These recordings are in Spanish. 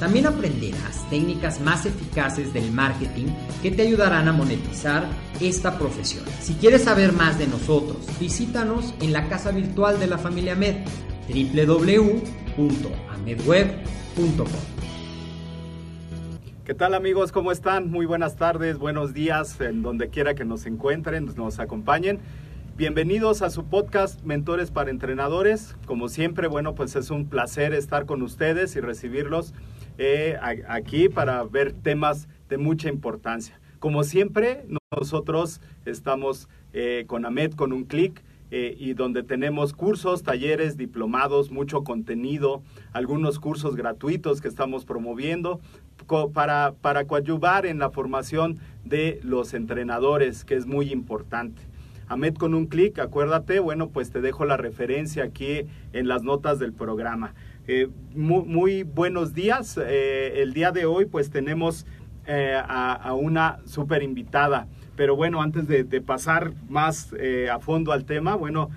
También aprenderás técnicas más eficaces del marketing que te ayudarán a monetizar esta profesión. Si quieres saber más de nosotros, visítanos en la casa virtual de la familia Med, www.amedweb.com. ¿Qué tal amigos? ¿Cómo están? Muy buenas tardes, buenos días, en donde quiera que nos encuentren, nos acompañen. Bienvenidos a su podcast Mentores para Entrenadores. Como siempre, bueno, pues es un placer estar con ustedes y recibirlos eh, aquí para ver temas de mucha importancia. Como siempre, nosotros estamos eh, con AMED con un clic eh, y donde tenemos cursos, talleres, diplomados, mucho contenido, algunos cursos gratuitos que estamos promoviendo para, para coadyuvar en la formación de los entrenadores, que es muy importante. AMED con un clic, acuérdate, bueno, pues te dejo la referencia aquí en las notas del programa. Eh, muy, buenos días. Eh, el día de hoy pues tenemos eh, a, una super invitada. Pero bueno, antes de, pasar más a fondo al tema, bueno,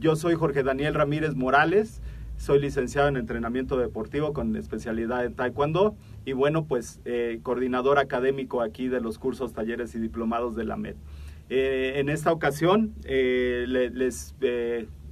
yo soy Jorge Daniel Ramírez Morales, soy licenciado en entrenamiento deportivo con especialidad en Taekwondo y bueno, pues coordinador académico aquí de los cursos, talleres y diplomados de la MED. en esta ocasión les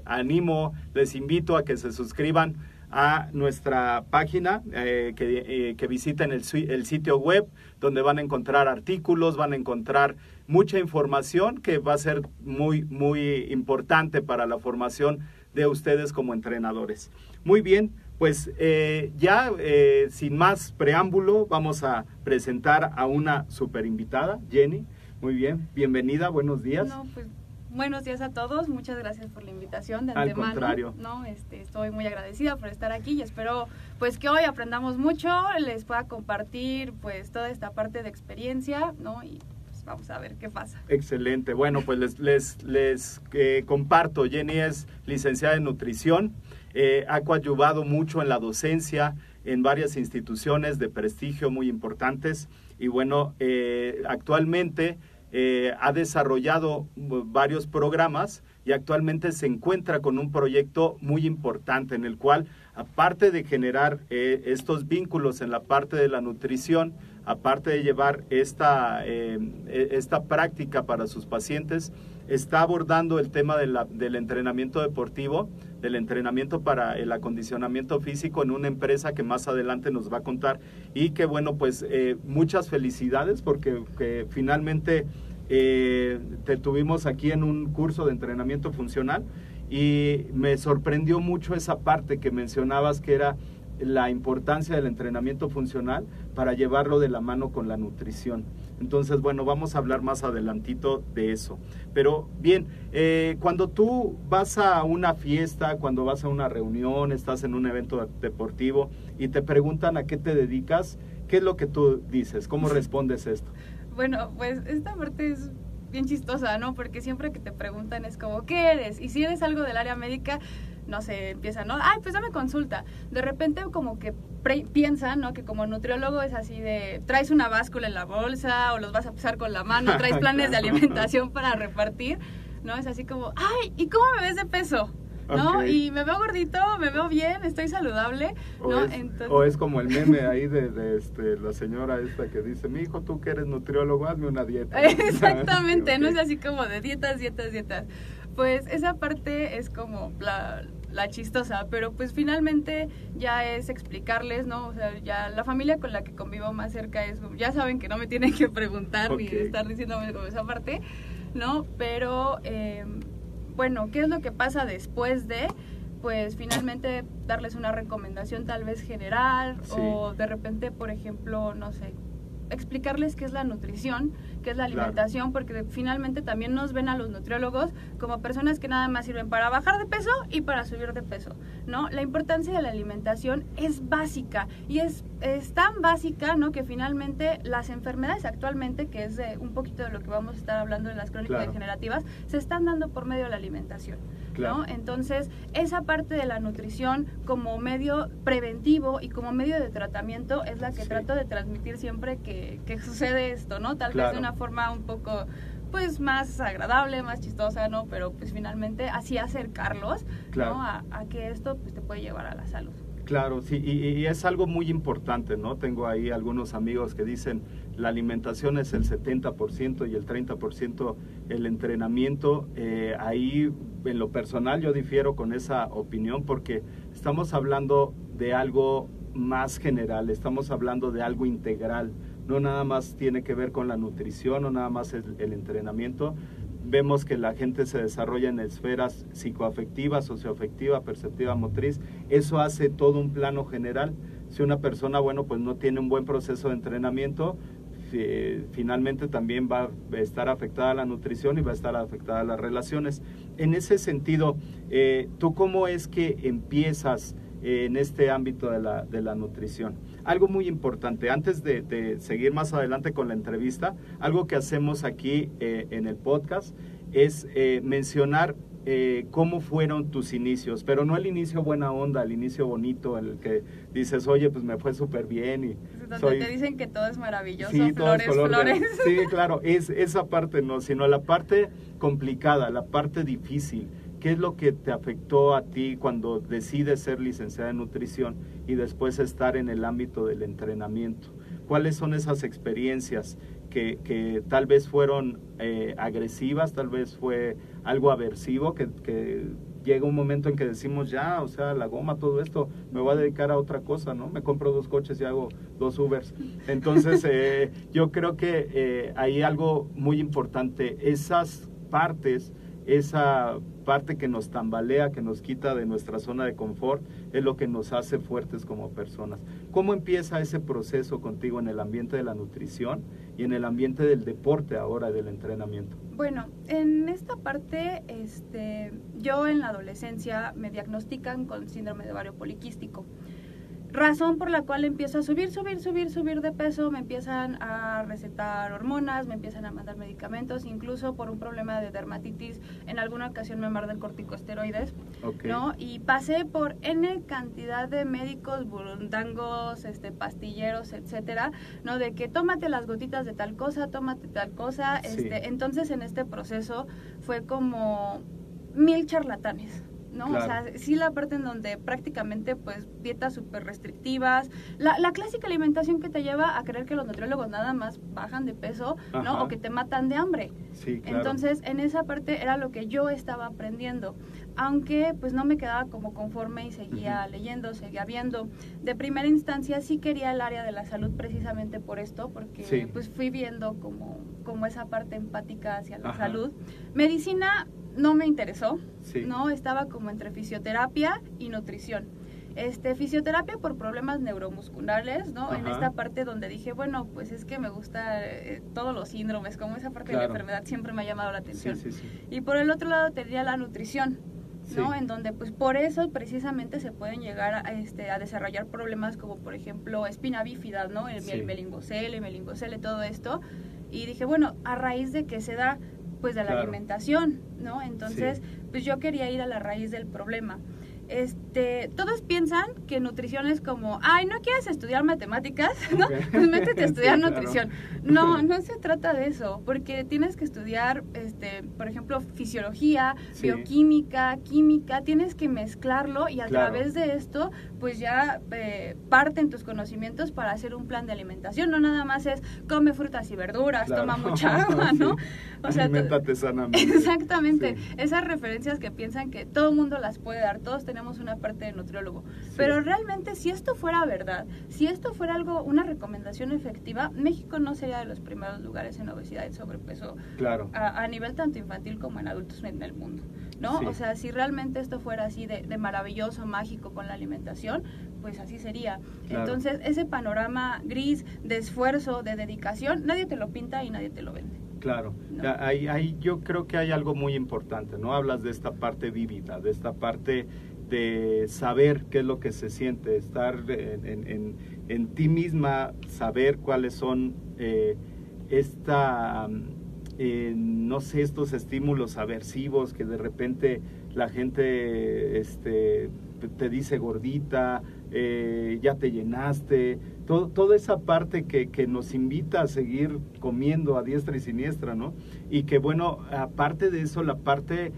animo, les invito a que se suscriban a nuestra página, eh, que, eh, visiten el, sitio web, donde van a encontrar artículos, van a encontrar mucha información que va a ser muy, muy importante para la formación de ustedes como entrenadores. Muy bien, pues eh, ya sin más preámbulo, vamos a presentar a una super invitada, Jenny. Muy bien, bienvenida, buenos días. Pues, Buenos días a todos, muchas gracias por la invitación de antemano. Al contrario. No, este, estoy muy agradecida por estar aquí y espero pues que hoy aprendamos mucho, les pueda compartir pues toda esta parte de experiencia, ¿no? Y pues vamos a ver qué pasa. Excelente. Bueno, pues les les, les eh, comparto, Jenny es licenciada en nutrición, eh, ha coadyuvado mucho en la docencia en varias instituciones de prestigio muy importantes y bueno, eh, actualmente eh, ha desarrollado varios programas y actualmente se encuentra con un proyecto muy importante en el cual, aparte de generar eh, estos vínculos en la parte de la nutrición, aparte de llevar esta, eh, e, esta práctica para sus pacientes, está abordando el tema del entrenamiento deportivo, del entrenamiento para el acondicionamiento físico en una empresa que más adelante nos va a contar. Y que bueno, pues eh, muchas felicidades porque finalmente eh, te tuvimos aquí en un curso de entrenamiento funcional y me sorprendió mucho esa parte que mencionabas que era la importancia del entrenamiento funcional para llevarlo de la mano con la nutrición. Entonces, bueno, vamos a hablar más adelantito de eso. Pero bien, eh, cuando tú vas a una fiesta, cuando vas a una reunión, estás en un evento deportivo y te preguntan a qué te dedicas, ¿qué es lo que tú dices? ¿Cómo respondes esto? Bueno, pues esta parte es bien chistosa, ¿no? Porque siempre que te preguntan es como, ¿qué eres? Y si eres algo del área médica, no sé, empieza, ¿no? Ay, pues dame consulta. De repente como que piensan, ¿no? Que como nutriólogo es así de, traes una báscula en la bolsa o los vas a pisar con la mano, traes planes de alimentación para repartir, ¿no? Es así como, ay, ¿y cómo me ves de peso? ¿no? Y me veo gordito, me veo bien, estoy saludable, O, ¿no? es, Entonces- o es como el meme ahí de, de, este, la señora esta que dice, mi hijo, tú que eres nutriólogo, hazme una dieta. Exactamente, no es así como de dietas, dietas, dietas. Pues esa parte es como la, la chistosa, pero pues finalmente ya es explicarles, ¿no? O sea, ya la familia con la que convivo más cerca es, ya saben que no me tienen que preguntar ni estar diciéndome como esa parte, ¿no? Pero, eh, bueno, ¿qué es lo que pasa después de? Pues finalmente darles una recomendación tal vez general Sí. o de repente, por ejemplo, no sé, explicarles qué es la nutrición, qué es la Claro. alimentación, porque finalmente también nos ven a los nutriólogos como personas que nada más sirven para bajar de peso y para subir de peso, ¿no? La importancia de la alimentación es básica y es, es tan básica, ¿no? Que finalmente las enfermedades actualmente, que es de un poquito de lo que vamos a estar hablando en las crónicas Claro. degenerativas, se están dando por medio de la alimentación. Claro. ¿no? Entonces, esa parte de la nutrición como medio preventivo y como medio de tratamiento es la que Sí. trato de transmitir siempre que, que sucede esto, ¿no? Tal Claro. vez de una forma un poco pues más agradable, más chistosa, ¿no? Pero pues finalmente así acercarlos, Claro. ¿no? A, a que esto pues te puede llevar a la salud. Claro, sí, y, y es algo muy importante, ¿no? Tengo ahí algunos amigos que dicen la alimentación es el 70% y el 30% el entrenamiento. Eh, ahí, en lo personal, yo difiero con esa opinión porque estamos hablando de algo más general, estamos hablando de algo integral. No nada más tiene que ver con la nutrición, no nada más el entrenamiento, vemos que la gente se desarrolla en esferas psicoafectiva, socioafectiva, perceptiva, motriz. Eso hace todo un plano general. Si una persona, bueno, pues no tiene un buen proceso de entrenamiento, fi- finalmente también va a estar afectada la nutrición y va a estar afectada las relaciones. En ese sentido, eh, ¿tú cómo es que empiezas eh, en este ámbito de la, de la nutrición? Algo muy importante, antes de, de seguir más adelante con la entrevista, algo que hacemos aquí eh, en el podcast es eh, mencionar eh, cómo fueron tus inicios, pero no el inicio buena onda, el inicio bonito, el que dices, oye, pues me fue súper bien y Donde soy... te dicen que todo es maravilloso, Sí, flores, color flores. Sí, claro, es esa parte no, sino la parte complicada, la parte difícil. ¿Qué es lo que te afectó a ti cuando decides ser licenciada en nutrición y después estar en el ámbito del entrenamiento? ¿Cuáles son esas experiencias que, que tal vez fueron eh, agresivas, tal vez fue algo aversivo, que, que llega un momento en que decimos ya, o sea, la goma, todo esto, me voy a dedicar a otra cosa, ¿no? Me compro dos coches y hago dos Ubers. Entonces, eh, yo creo que eh, hay algo muy importante, esas partes, esa parte que nos tambalea, que nos quita de nuestra zona de confort, es lo que nos hace fuertes como personas. ¿Cómo empieza ese proceso contigo en el ambiente de la nutrición y en el ambiente del deporte ahora, del entrenamiento? Bueno, en esta parte, este, yo en la adolescencia me diagnostican con síndrome de ovario poliquístico. Razón por la cual empiezo a subir, subir, subir, subir de peso, me empiezan a recetar hormonas, me empiezan a mandar medicamentos, incluso por un problema de dermatitis, en alguna ocasión me mandan corticosteroides, Ok. ¿no? Y pasé por N cantidad de médicos, burundangos, este, pastilleros, etcétera, ¿no? De que tómate las gotitas de tal cosa, tómate tal cosa, Sí. este, entonces en este proceso fue como mil charlatanes. ¿No? Claro. O sea, sí la parte en donde prácticamente pues dietas súper restrictivas, la, la clásica alimentación que te lleva a creer que los nutriólogos nada más bajan de peso, Ajá. ¿no? O que te matan de hambre. Sí, claro. Entonces, en esa parte era lo que yo estaba aprendiendo, aunque pues no me quedaba como conforme y seguía leyendo, seguía viendo. De primera instancia sí quería el área de la salud precisamente por esto, porque Sí. pues fui viendo como, como esa parte empática hacia la Ajá. salud. Medicina no me interesó, Sí. no estaba como entre fisioterapia y nutrición. Este, fisioterapia por problemas neuromusculares, ¿no? En esta parte donde dije, bueno, pues es que me gusta eh, todos los síndromes, como esa parte de la enfermedad siempre me ha llamado la atención. Sí, sí, sí. Y por el otro lado tenía la nutrición, ¿no? Sí. En donde pues por eso precisamente se pueden llegar a, este, a desarrollar problemas como por ejemplo espina bífida, ¿no? El, Sí. el melingocele, melingocele, todo esto. Y dije, bueno, a raíz de que se da pues de la Claro. alimentación, ¿no? Entonces, pues yo quería ir a la raíz del problema. Este, todos piensan que nutrición es como, ay, ¿no quieres estudiar matemáticas? ¿No? Pues métete a estudiar Sí, claro. nutrición. No, no se trata de eso, porque tienes que estudiar, este, por ejemplo, fisiología, Sí. bioquímica, química, tienes que mezclarlo y a Claro. través de esto, pues ya eh, parten tus conocimientos para hacer un plan de alimentación. No nada más es come frutas y verduras, Claro. toma mucha agua, ¿no? Sí. O sea, Aliméntate sanamente. Exactamente, esas referencias que piensan que todo el mundo las puede dar, todos tenemos una parte de nutriólogo, Sí. pero realmente si esto fuera verdad, si esto fuera algo, una recomendación efectiva, México no sería de los primeros lugares en obesidad y sobrepeso Claro. a, a nivel tanto infantil como en adultos en el mundo, ¿no? Sí. O sea, si realmente esto fuera así de, de maravilloso, mágico con la alimentación, pues así sería. Claro. Entonces, ese panorama gris de esfuerzo, de dedicación, nadie te lo pinta y nadie te lo vende. Claro, No. Ahí, ahí yo creo que hay algo muy importante, ¿no? Hablas de esta parte vívida, de esta parte de saber qué es lo que se siente, estar en, en- ti misma, saber cuáles son eh, esta, mm, eh, no sé, estos estímulos aversivos que de repente la gente este, te dice gordita, eh, ya te llenaste, todo, toda esa parte que, que nos invita a seguir comiendo a diestra y siniestra, ¿no? Y que bueno, aparte de eso, la parte,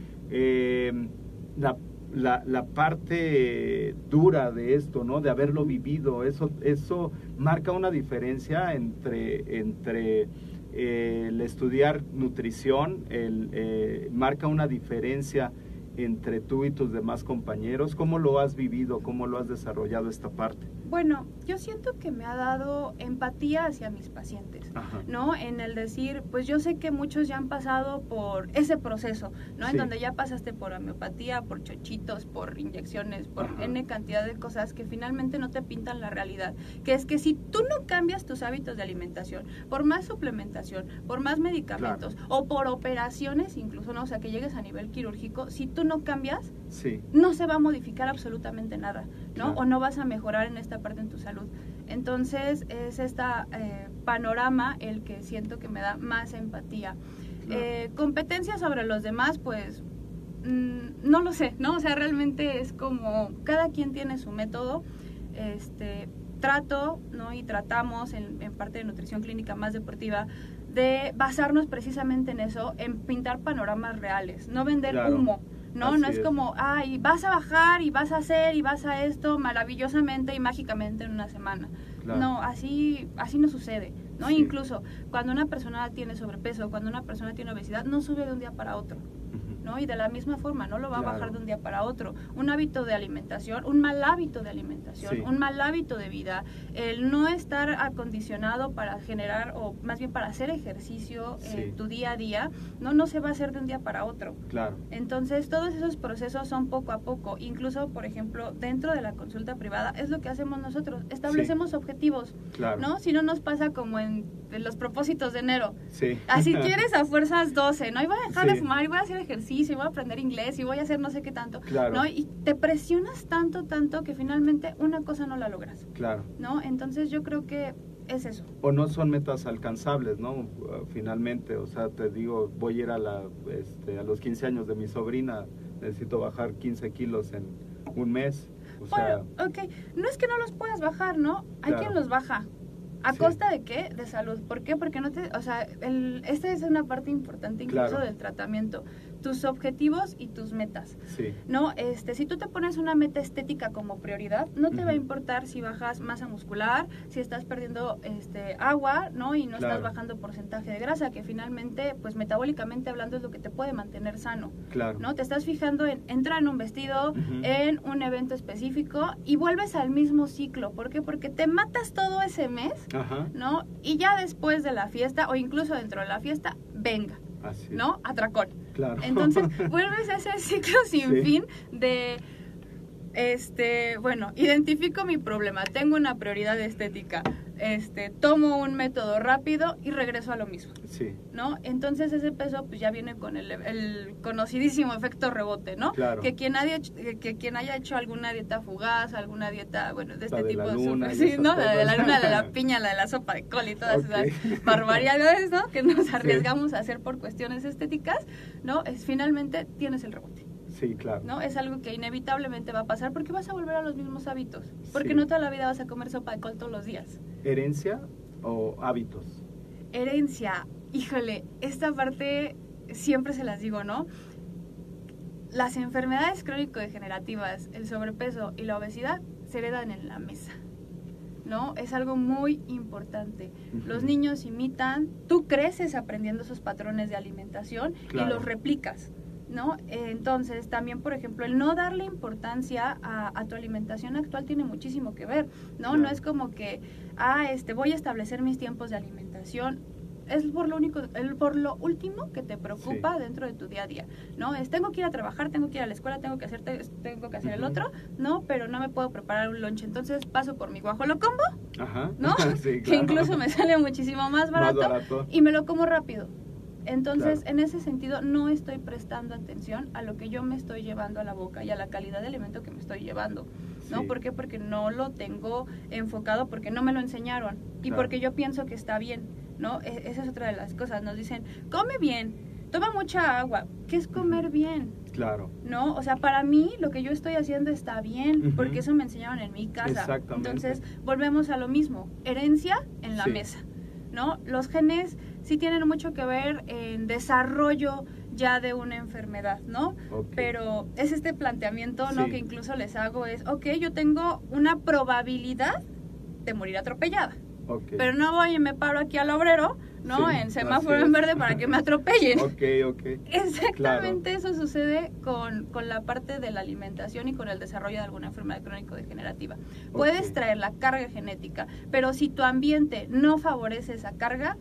la, la, la parte dura de esto, ¿no? De haberlo vivido, eso, eso marca una diferencia entre, entre eh, el estudiar nutrición, eh, marca una diferencia entre tú y tus demás compañeros. ¿Cómo lo has vivido? ¿Cómo lo has desarrollado esta parte? Bueno, yo siento que me ha dado empatía hacia mis pacientes. Ajá. ¿no? En el decir, pues yo sé que muchos ya han pasado por ese proceso, ¿no? Sí. En donde ya pasaste por homeopatía, por chochitos, por inyecciones, por Ajá. N cantidad de cosas que finalmente no te pintan la realidad. Que es que si tú no cambias tus hábitos de alimentación, por más suplementación, por más medicamentos o por operaciones incluso, ¿no? O sea, que llegues a nivel quirúrgico, si tú no cambias, Sí, no se va a modificar absolutamente nada, ¿no? Claro. O no vas a mejorar en esta parte en tu salud. Entonces es este panorama el que siento que me da más empatía. Claro. Eh, competencia sobre los demás, pues mm, no lo sé, ¿no? O sea, realmente es como cada quien tiene su método. Este, trato, ¿no? Y tratamos en, en parte de nutrición clínica más deportiva de basarnos precisamente en eso, en pintar panoramas reales, no vender Claro. humo, ¿no? Así no es, es. como, ay, vas a bajar y vas a hacer y vas a esto maravillosamente y mágicamente en una semana. Claro. No, así, así no sucede, ¿no? Sí. Incluso cuando una persona tiene sobrepeso, cuando una persona tiene obesidad, no sube de un día para otro. ¿No? Y de la misma forma, no lo va a bajar de un día para otro. Un hábito de alimentación, un mal hábito de alimentación, Sí. un mal hábito de vida, el no estar acondicionado para generar, o más bien para hacer ejercicio Sí. en tu día a día, no, no se va a hacer de un día para otro. Claro, Entonces, todos esos procesos son poco a poco. Incluso, por ejemplo, dentro de la consulta privada, es lo que hacemos nosotros. Establecemos objetivos, claro. ¿no? Si no nos pasa como en, en los propósitos de enero. Sí. Así quieres a fuerzas 12, ¿no? Y voy a dejar de fumar, y voy a hacer ejercicio, y voy a aprender inglés, y voy a hacer no sé qué tanto, Claro. ¿no? Y te presionas tanto, tanto, que finalmente una cosa no la logras, Claro. ¿no? Entonces yo creo que es eso. O no son metas alcanzables, ¿no? Uh, Finalmente, o sea, te digo, voy a ir a, la, este, a los 15 años de mi sobrina, necesito bajar 15 kilos en un mes. O sea, Bueno, ok, no es que no los puedas bajar, ¿no? Hay Claro. quien los baja. ¿A Sí. costa de qué? De salud. ¿Por qué? Porque no te, o sea, el, esta es una parte importante incluso Claro. del tratamiento. Tus objetivos y tus metas. sí, No, este, si tú te pones una meta estética como prioridad, no te va a importar si bajas masa muscular, si estás perdiendo este agua, ¿no? Y no estás bajando porcentaje de grasa, que finalmente, pues metabólicamente hablando es lo que te puede mantener sano. claro. ¿no? Te estás fijando en entrar en un vestido, en un evento específico y vuelves al mismo ciclo. ¿Por qué? Porque te matas todo ese mes, Ajá, ¿no? Y ya después de la fiesta o incluso dentro de la fiesta, venga, así. ¿no? Atracón. Claro. Entonces vuelves a ese ciclo sin Sí. fin de, este, bueno, identifico mi problema, tengo una prioridad estética, este, tomo un método rápido y regreso a lo mismo. Sí, ¿no? Entonces ese peso pues ya viene con el, el conocidísimo efecto rebote, ¿no? Claro. Que quien haya hecho- que, quien haya hecho alguna dieta fugaz, alguna dieta, bueno, de La este de tipo la de luna super- y sí, ¿no? La de la luna, la de la piña, la de la sopa de col y todas Ok. esas barbaridades, ¿no? Que nos arriesgamos a hacer por cuestiones estéticas, ¿no? Es finalmente tienes el rebote. Sí, claro. ¿no? Es algo que inevitablemente va a pasar porque vas a volver a los mismos hábitos. Porque Sí. no toda la vida vas a comer sopa de col todos los días. ¿Herencia o hábitos? Herencia, híjole, esta parte siempre se las digo, ¿no? Las enfermedades crónico-degenerativas, el sobrepeso y la obesidad se heredan en la mesa, ¿no? Es algo muy importante. Los niños imitan, tú creces aprendiendo esos patrones de alimentación Claro. y los replicas. ¿No? Entonces, también, por ejemplo, el no darle importancia a, a tu alimentación actual tiene muchísimo que ver, ¿no? No es como que, ah, este, voy a establecer mis tiempos de alimentación. Es por lo único, el, por lo último que te preocupa dentro de tu día a día, ¿no? Es tengo que ir a trabajar, tengo que ir a la escuela, tengo que hacer, te- tengo que hacer el otro, ¿no? Pero no me puedo preparar un lunch, entonces paso por mi guajolo combo, Ajá. ¿no? sí, Que incluso me sale muchísimo más Más barato, barato. y me lo como rápido. Entonces, Claro. en ese sentido, no estoy prestando atención a lo que yo me estoy llevando a la boca y a la calidad de alimento que me estoy llevando. ¿No? Sí. ¿Por qué? Porque no lo tengo enfocado, porque no me lo enseñaron y Claro. porque yo pienso que está bien, ¿no? E- esa es otra de las cosas. Nos dicen, come bien, toma mucha agua. ¿Qué es comer bien? Claro. ¿no? O sea, para mí lo que yo estoy haciendo está bien, porque eso me enseñaron en mi casa. Exactamente. Entonces, volvemos a lo mismo, herencia en la Sí. mesa, ¿no? Los genes sí tienen mucho que ver en desarrollo ya de una enfermedad, ¿no? Ok. Pero es este planteamiento, ¿no? Sí. Que incluso les hago es, ok, yo tengo una probabilidad de morir atropellada, Ok. pero no voy y me paro aquí al obrero, ¿no? Sí, en semáforo en verde para que me atropellen. Ok, ok. Exactamente eso sucede con, con la parte de la alimentación y con el desarrollo de alguna enfermedad crónico-degenerativa. Puedes traer la carga genética, pero si tu ambiente no favorece esa carga,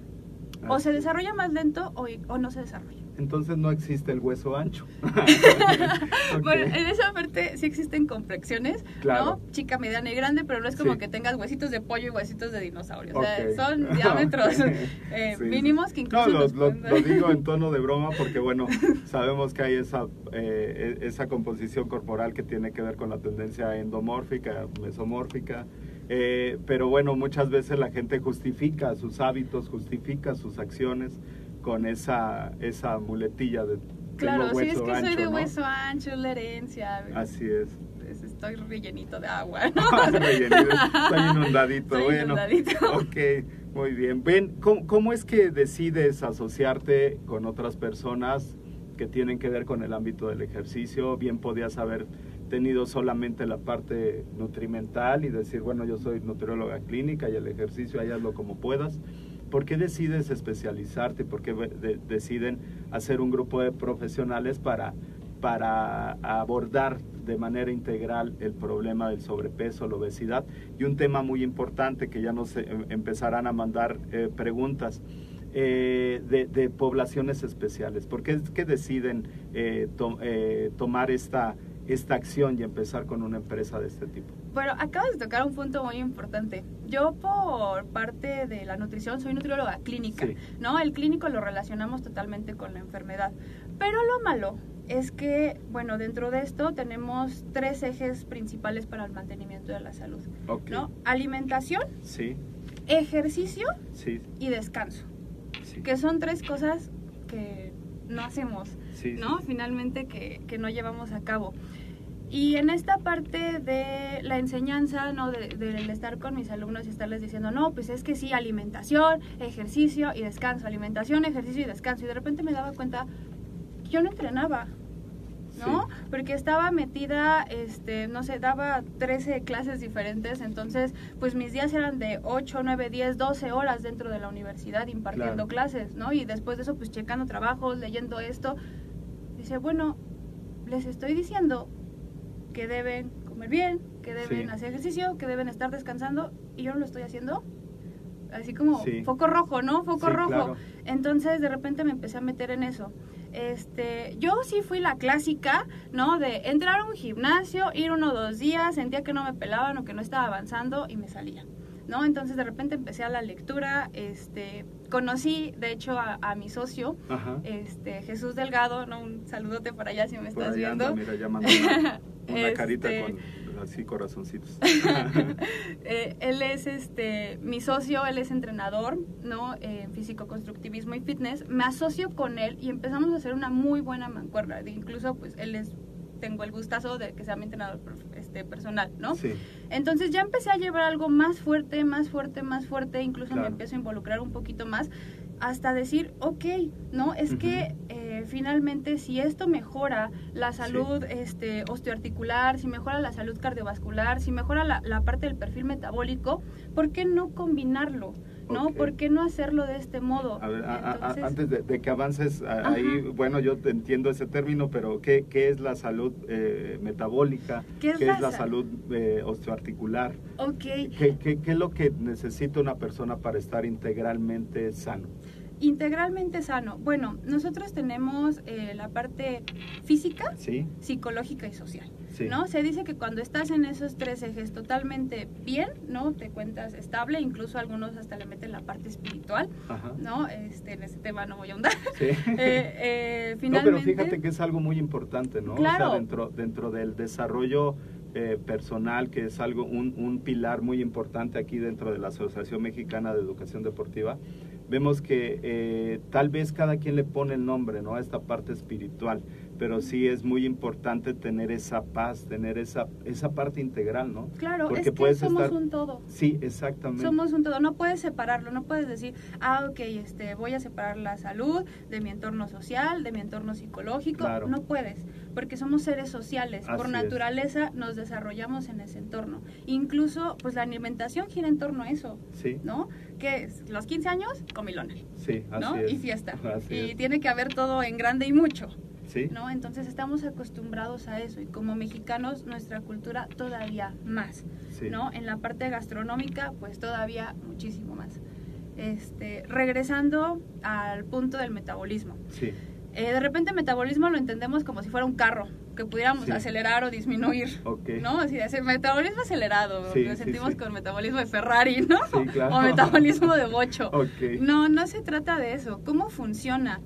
o se es. desarrolla más lento o, o no se desarrolla. Entonces no existe el hueso ancho. Bueno, en esa parte sí existen complexiones, Claro. ¿no? Chica, mediana y grande, pero no es como Sí. que tengas huesitos de pollo y huesitos de dinosaurio. O sea, son diámetros eh, Sí. mínimos que incluso... No, lo, nos lo- lo digo en tono de broma porque, bueno, sabemos que hay esa, eh, e- esa composición corporal que tiene que ver con la tendencia endomórfica, mesomórfica. Eh, pero bueno, muchas veces la gente justifica sus hábitos, justifica sus acciones con esa, esa muletilla de tengo Claro, sí, es hueso que soy ancho, de ¿no? hueso ancho, es la herencia. Así es. estoy rellenito de agua, ¿no? Rellenito, Estoy inundadito, Estoy bueno. inundadito. Ok, muy bien. Ben, ¿cómo, cómo es que decides asociarte con otras personas que tienen que ver con el ámbito del ejercicio? Bien podías haber tenido solamente la parte nutrimental y decir, bueno, yo soy nutrióloga clínica y el ejercicio, hazlo como puedas. ¿Por qué decides especializarte? ¿Por qué de- deciden hacer un grupo de profesionales para, para abordar de manera integral el problema del sobrepeso, la obesidad? Y un tema muy importante que ya nos eh, empezarán a mandar eh, preguntas. eh, de, poblaciones especiales. ¿Por qué es deciden eh, tomar esta, esta acción y empezar con una empresa de este tipo? Bueno, acabas de tocar un punto muy importante. Yo por parte de la nutrición soy nutrióloga clínica, Sí. ¿no? El clínico lo relacionamos totalmente con la enfermedad. Pero lo malo es que, bueno, dentro de esto tenemos tres ejes principales para el mantenimiento de la salud, Ok. ¿no? Alimentación, Sí, ejercicio sí, y descanso, sí. que son tres cosas que no hacemos. sí, ¿no? sí. Finalmente que, que no llevamos a cabo. Y en esta parte de la enseñanza, ¿no? De- del estar con mis alumnos y estarles diciendo, no, pues es que sí, alimentación, ejercicio y descanso, alimentación, ejercicio y descanso. Y de repente me daba cuenta que yo no entrenaba, ¿no? Sí. Porque estaba metida, este, no sé, daba 13 clases diferentes, entonces, pues mis días eran de 8, 9, 10, 12 horas dentro de la universidad impartiendo Claro. clases, ¿no? Y después de eso, pues checando trabajos, leyendo esto. Dice, bueno, les estoy diciendo que deben comer bien, que deben Sí. hacer ejercicio, que deben estar descansando, y yo no lo estoy haciendo. Así como Sí. foco rojo, ¿no? Foco Sí, rojo. claro. Entonces de repente me empecé a meter en eso. Este, yo sí fui la clásica, ¿no? De entrar a un gimnasio, ir uno o dos días, sentía que no me pelaban o que no estaba avanzando y me salía, ¿no? Entonces de repente empecé a la lectura, este, conocí de hecho a, a mi socio, Ajá. este, Jesús Delgado, ¿no? Un saludote por allá si me Por estás allá anda, viendo. mira, una, una Este- carita con así corazoncitos. Eh, él es este mi socio, él es entrenador, ¿no? Eh, En físico constructivismo y fitness. Me asocio con él y empezamos a hacer una muy buena mancuerna. Incluso pues él es tengo el gustazo de que sea mi entrenador este, personal, ¿no? Sí. Entonces ya empecé a llevar algo más fuerte, más fuerte, más fuerte, incluso Claro. me empiezo a involucrar un poquito más hasta decir, ok, ¿no? Es que eh, finalmente si esto mejora la salud este, osteoarticular, si mejora la salud cardiovascular, si mejora la, la parte del perfil metabólico, ¿por qué no combinarlo? ¿no? ¿Por qué no hacerlo de este modo? A ver, a- antes de, de que avances Ajá. ahí, bueno, yo te entiendo ese término, pero ¿qué, qué es la salud eh, metabólica? ¿Qué es ¿Qué la es la sa- salud eh, osteoarticular? Ok, ¿Qué, qué, qué es lo que necesita una persona para estar integralmente sano? Integralmente sano. Bueno, nosotros tenemos eh, la parte física, ¿Sí? psicológica y social. Sí. ¿no? Se dice que cuando estás en esos tres ejes totalmente bien, ¿no? Te cuentas estable, incluso algunos hasta le meten la parte espiritual, Ajá. ¿no? Este, en ese tema no voy a ahondar. Sí. Eh, eh, No, finalmente, pero fíjate que es algo muy importante, ¿no? O sea, dentro, dentro del desarrollo eh, personal, que es algo, un, un pilar muy importante aquí dentro de la Asociación Mexicana de Educación Deportiva, vemos que eh, tal vez cada quien le pone el nombre, ¿no? A esta parte espiritual, pero sí es muy importante tener esa paz, tener esa, esa parte integral, ¿no? Claro, Porque es que puedes somos estar- un todo. Sí, exactamente. Somos un todo, no puedes separarlo, no puedes decir, ah, ok, este, voy a separar la salud de mi entorno social, de mi entorno psicológico, Claro. no puedes, porque somos seres sociales, por es. naturaleza nos desarrollamos en ese entorno. Incluso, pues la alimentación gira en torno a eso, Sí, ¿no? Que es los 15 años, comilona, sí, así ¿no? es. Y fiesta. Así y es. tiene que haber todo en grande y mucho. Sí, ¿no? Entonces estamos acostumbrados a eso y como mexicanos nuestra cultura todavía más, sí. ¿no? En la parte gastronómica pues todavía muchísimo más. Este, regresando al punto del metabolismo. Sí, Eh, de repente metabolismo lo entendemos como si fuera un carro, que pudiéramos Sí. acelerar o disminuir. ¿No? Así de ese metabolismo acelerado, Sí, lo sentimos con metabolismo de Ferrari, ¿no? Claro. O metabolismo de bocho. No, no se trata de eso. ¿Cómo funciona?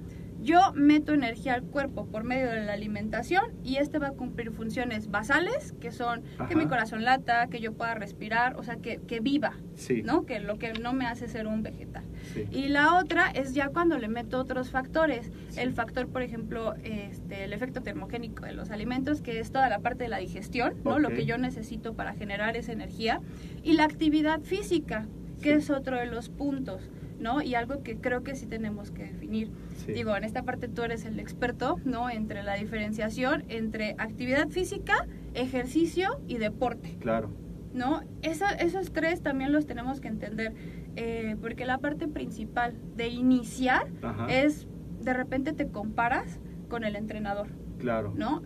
Yo meto energía al cuerpo por medio de la alimentación y este va a cumplir funciones basales, que son Ajá. que mi corazón lata, que yo pueda respirar, o sea, que, que viva, Sí, ¿no? Que lo que no me hace ser un vegetal. sí. Y la otra es ya cuando le meto otros factores. El factor, por ejemplo, este, el efecto termogénico de los alimentos, que es toda la parte de la digestión, ¿no? Lo que yo necesito para generar esa energía. Y la actividad física, que es otro de los puntos, ¿no? Y algo que creo que sí tenemos que definir. Sí. Digo, en esta parte tú eres el experto, ¿no? Entre la diferenciación entre actividad física, ejercicio y deporte. Claro. ¿no? Esa- esos tres también los tenemos que entender, eh, porque la parte principal de iniciar Ajá. es, de repente te comparas con el entrenador, Claro. ¿no?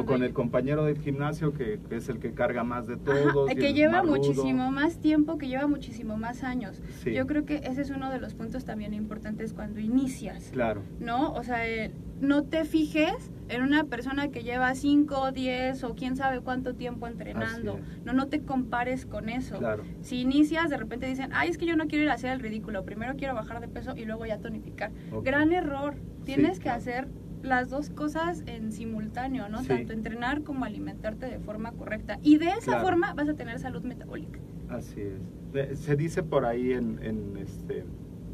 O con el compañero del gimnasio que, que es el que carga más de todos. y que lleva muchísimo más tiempo, que lleva muchísimo más años. Sí. Yo creo que ese es uno de los puntos también importantes cuando inicias, Claro. ¿no? O sea, eh, no te fijes en una persona que lleva 5, 10 o quién sabe cuánto tiempo entrenando. No, no te compares con eso. Claro. Si inicias, de repente dicen, ay, es que yo no quiero ir a hacer el ridículo, primero quiero bajar de peso y luego ya tonificar. Gran error. Tienes que claro. hacer las dos cosas en simultáneo, ¿no? Sí. Tanto entrenar como alimentarte de forma correcta. Y de esa Claro. forma vas a tener salud metabólica. Así es. Se dice por ahí en, en, este,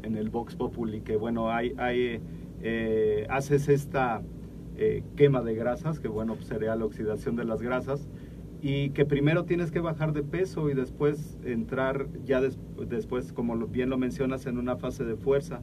en el Vox Populi que, bueno, hay, hay, eh, haces esta eh, quema de grasas, que, bueno, pues, sería la oxidación de las grasas, y que primero tienes que bajar de peso y después entrar, ya des- después, como bien lo mencionas, en una fase de fuerza.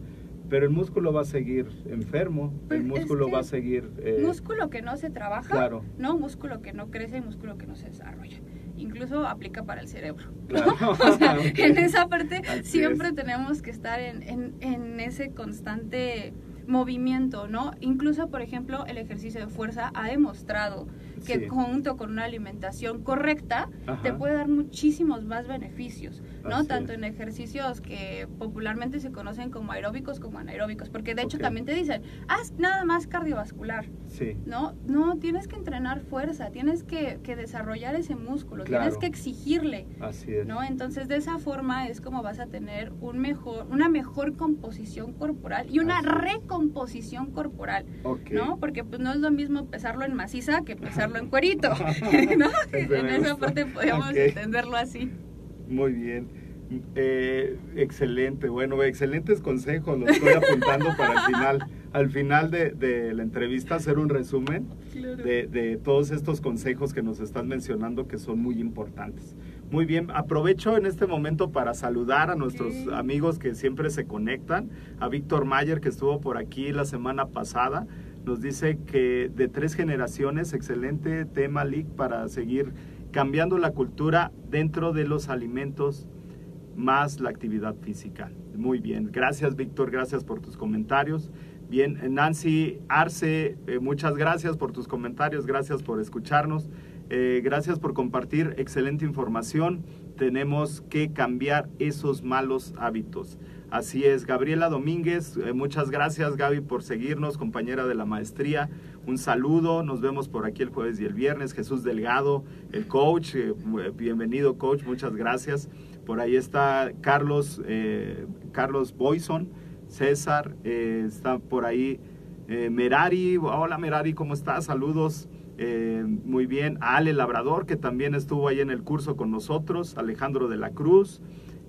Pero el músculo va a seguir enfermo, Pues el es músculo va a seguir... eh, músculo que no se trabaja, Claro. no músculo que no crece y músculo que no se desarrolla. Incluso aplica para el cerebro. Claro. O sea, Ok. en esa parte Así siempre es. tenemos que estar en, en, en ese constante movimiento, ¿no? Incluso, por ejemplo, el ejercicio de fuerza ha demostrado que Sí. junto con una alimentación correcta Ajá. te puede dar muchísimos más beneficios, ¿no? Así Tanto es. en ejercicios que popularmente se conocen como aeróbicos como anaeróbicos, porque de hecho también te dicen, haz nada más cardiovascular, Sí, ¿no? No, tienes que entrenar fuerza, tienes que, que desarrollar ese músculo, tienes que exigirle, así es. ¿no? Entonces de esa forma es como vas a tener un mejor, una mejor composición corporal y una Así recomposición corporal, Ok. ¿no? Porque pues no es lo mismo pesarlo en maciza que pesarlo en cuerito, en esa parte podríamos Ok. entenderlo así. Muy bien. Eh, excelente, bueno, excelentes consejos, los estoy apuntando para el final, al final de, de la entrevista hacer un resumen Claro. de, de todos estos consejos que nos estás mencionando que son muy importantes. Muy bien, aprovecho en este momento para saludar a nuestros amigos que siempre se conectan, a Víctor Mayer que estuvo por aquí la semana pasada, nos dice que de tres generaciones, excelente tema, Lick, para seguir cambiando la cultura dentro de los alimentos más la actividad física. Muy bien, gracias Víctor, gracias por tus comentarios. Bien, Nancy Arce, eh, muchas gracias por tus comentarios, gracias por escucharnos, eh, gracias por compartir excelente información. Tenemos que cambiar esos malos hábitos. Así es, Gabriela Domínguez, eh, muchas gracias Gaby por seguirnos, compañera de la maestría. Un saludo, nos vemos por aquí el jueves y el viernes. Jesús Delgado, el coach, eh, bienvenido coach, muchas gracias. Por ahí está Carlos, eh, Carlos Boyson, César, eh, está por ahí eh, Merari. Hola Merari, ¿cómo estás? Saludos. Eh, muy bien. Ale Labrador, que también estuvo ahí en el curso con nosotros. Alejandro de la Cruz,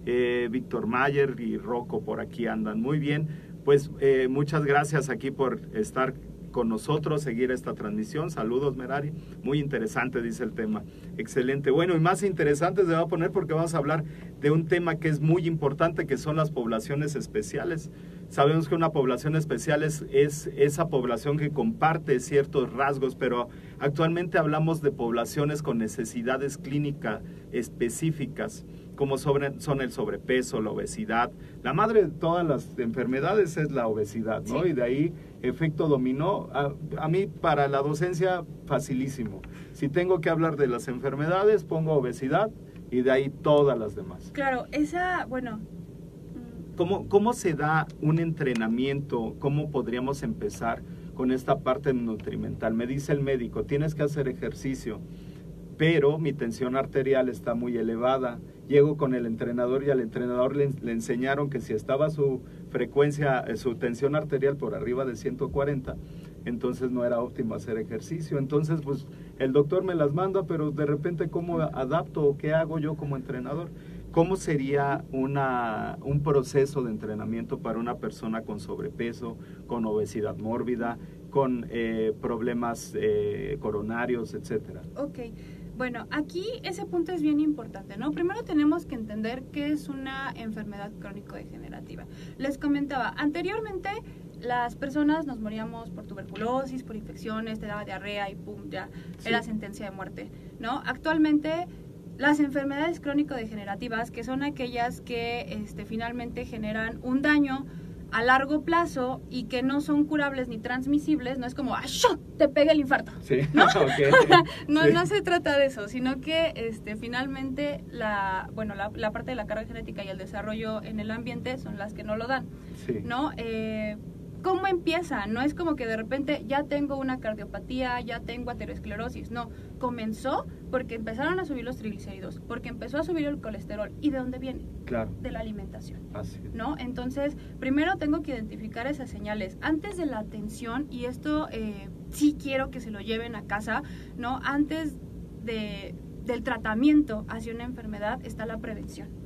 eh, Víctor Mayer y Rocco por aquí andan. Muy bien. Pues eh, muchas gracias aquí por estar con nosotros, seguir esta transmisión. Saludos, Merari. Muy interesante, dice el tema. Excelente. Bueno, y más interesante se va a poner porque vamos a hablar de un tema que es muy importante, que son las poblaciones especiales. Sabemos que una población especial es, es esa población que comparte ciertos rasgos, pero actualmente hablamos de poblaciones con necesidades clínicas específicas, como sobre, son el sobrepeso, la obesidad. La madre de todas las enfermedades es la obesidad, ¿no? Sí. Y de ahí efecto dominó. A, a mí para la docencia facilísimo. Si tengo que hablar de las enfermedades, pongo obesidad y de ahí todas las demás. Claro, esa, bueno, mm, ¿Cómo, ¿Cómo se da un entrenamiento? ¿Cómo podríamos empezar con esta parte nutrimental? Me dice el médico, tienes que hacer ejercicio, pero mi tensión arterial está muy elevada. Llego con el entrenador y al entrenador le, le enseñaron que si estaba su frecuencia, eh, su tensión arterial por arriba de 140, entonces no era óptimo hacer ejercicio. Entonces, pues el doctor me las manda, pero de repente, ¿cómo adapto o qué hago yo como entrenador? ¿Cómo sería una, un proceso de entrenamiento para una persona con sobrepeso, con obesidad mórbida, con eh, problemas eh, coronarios, etcétera? Ok, bueno, aquí ese punto es bien importante, ¿no? Primero tenemos que entender qué es una enfermedad crónico-degenerativa. Les comentaba, anteriormente las personas nos moríamos por tuberculosis, por infecciones, te daba diarrea y pum, ya Sí. era sentencia de muerte, ¿no? Actualmente las enfermedades crónico-degenerativas, que son aquellas que este, finalmente generan un daño a largo plazo y que no son curables ni transmisibles, no es como, ¡ah, shot! te pega el infarto. Sí, ¿No? No, Sí. no se trata de eso, sino que este, finalmente la, bueno, la, la parte de la carga genética y el desarrollo en el ambiente son las que no lo dan, Sí. ¿no? Eh, ¿Cómo empieza? No es como que de repente ya tengo una cardiopatía, ya tengo aterosclerosis, no. Comenzó porque empezaron a subir los triglicéridos, porque empezó a subir el colesterol. ¿Y de dónde viene? Claro, De la alimentación. así es. ¿no? Entonces, primero tengo que identificar esas señales. Antes de la atención, y esto eh, sí quiero que se lo lleven a casa, ¿no? Antes de, del tratamiento hacia una enfermedad está la prevención.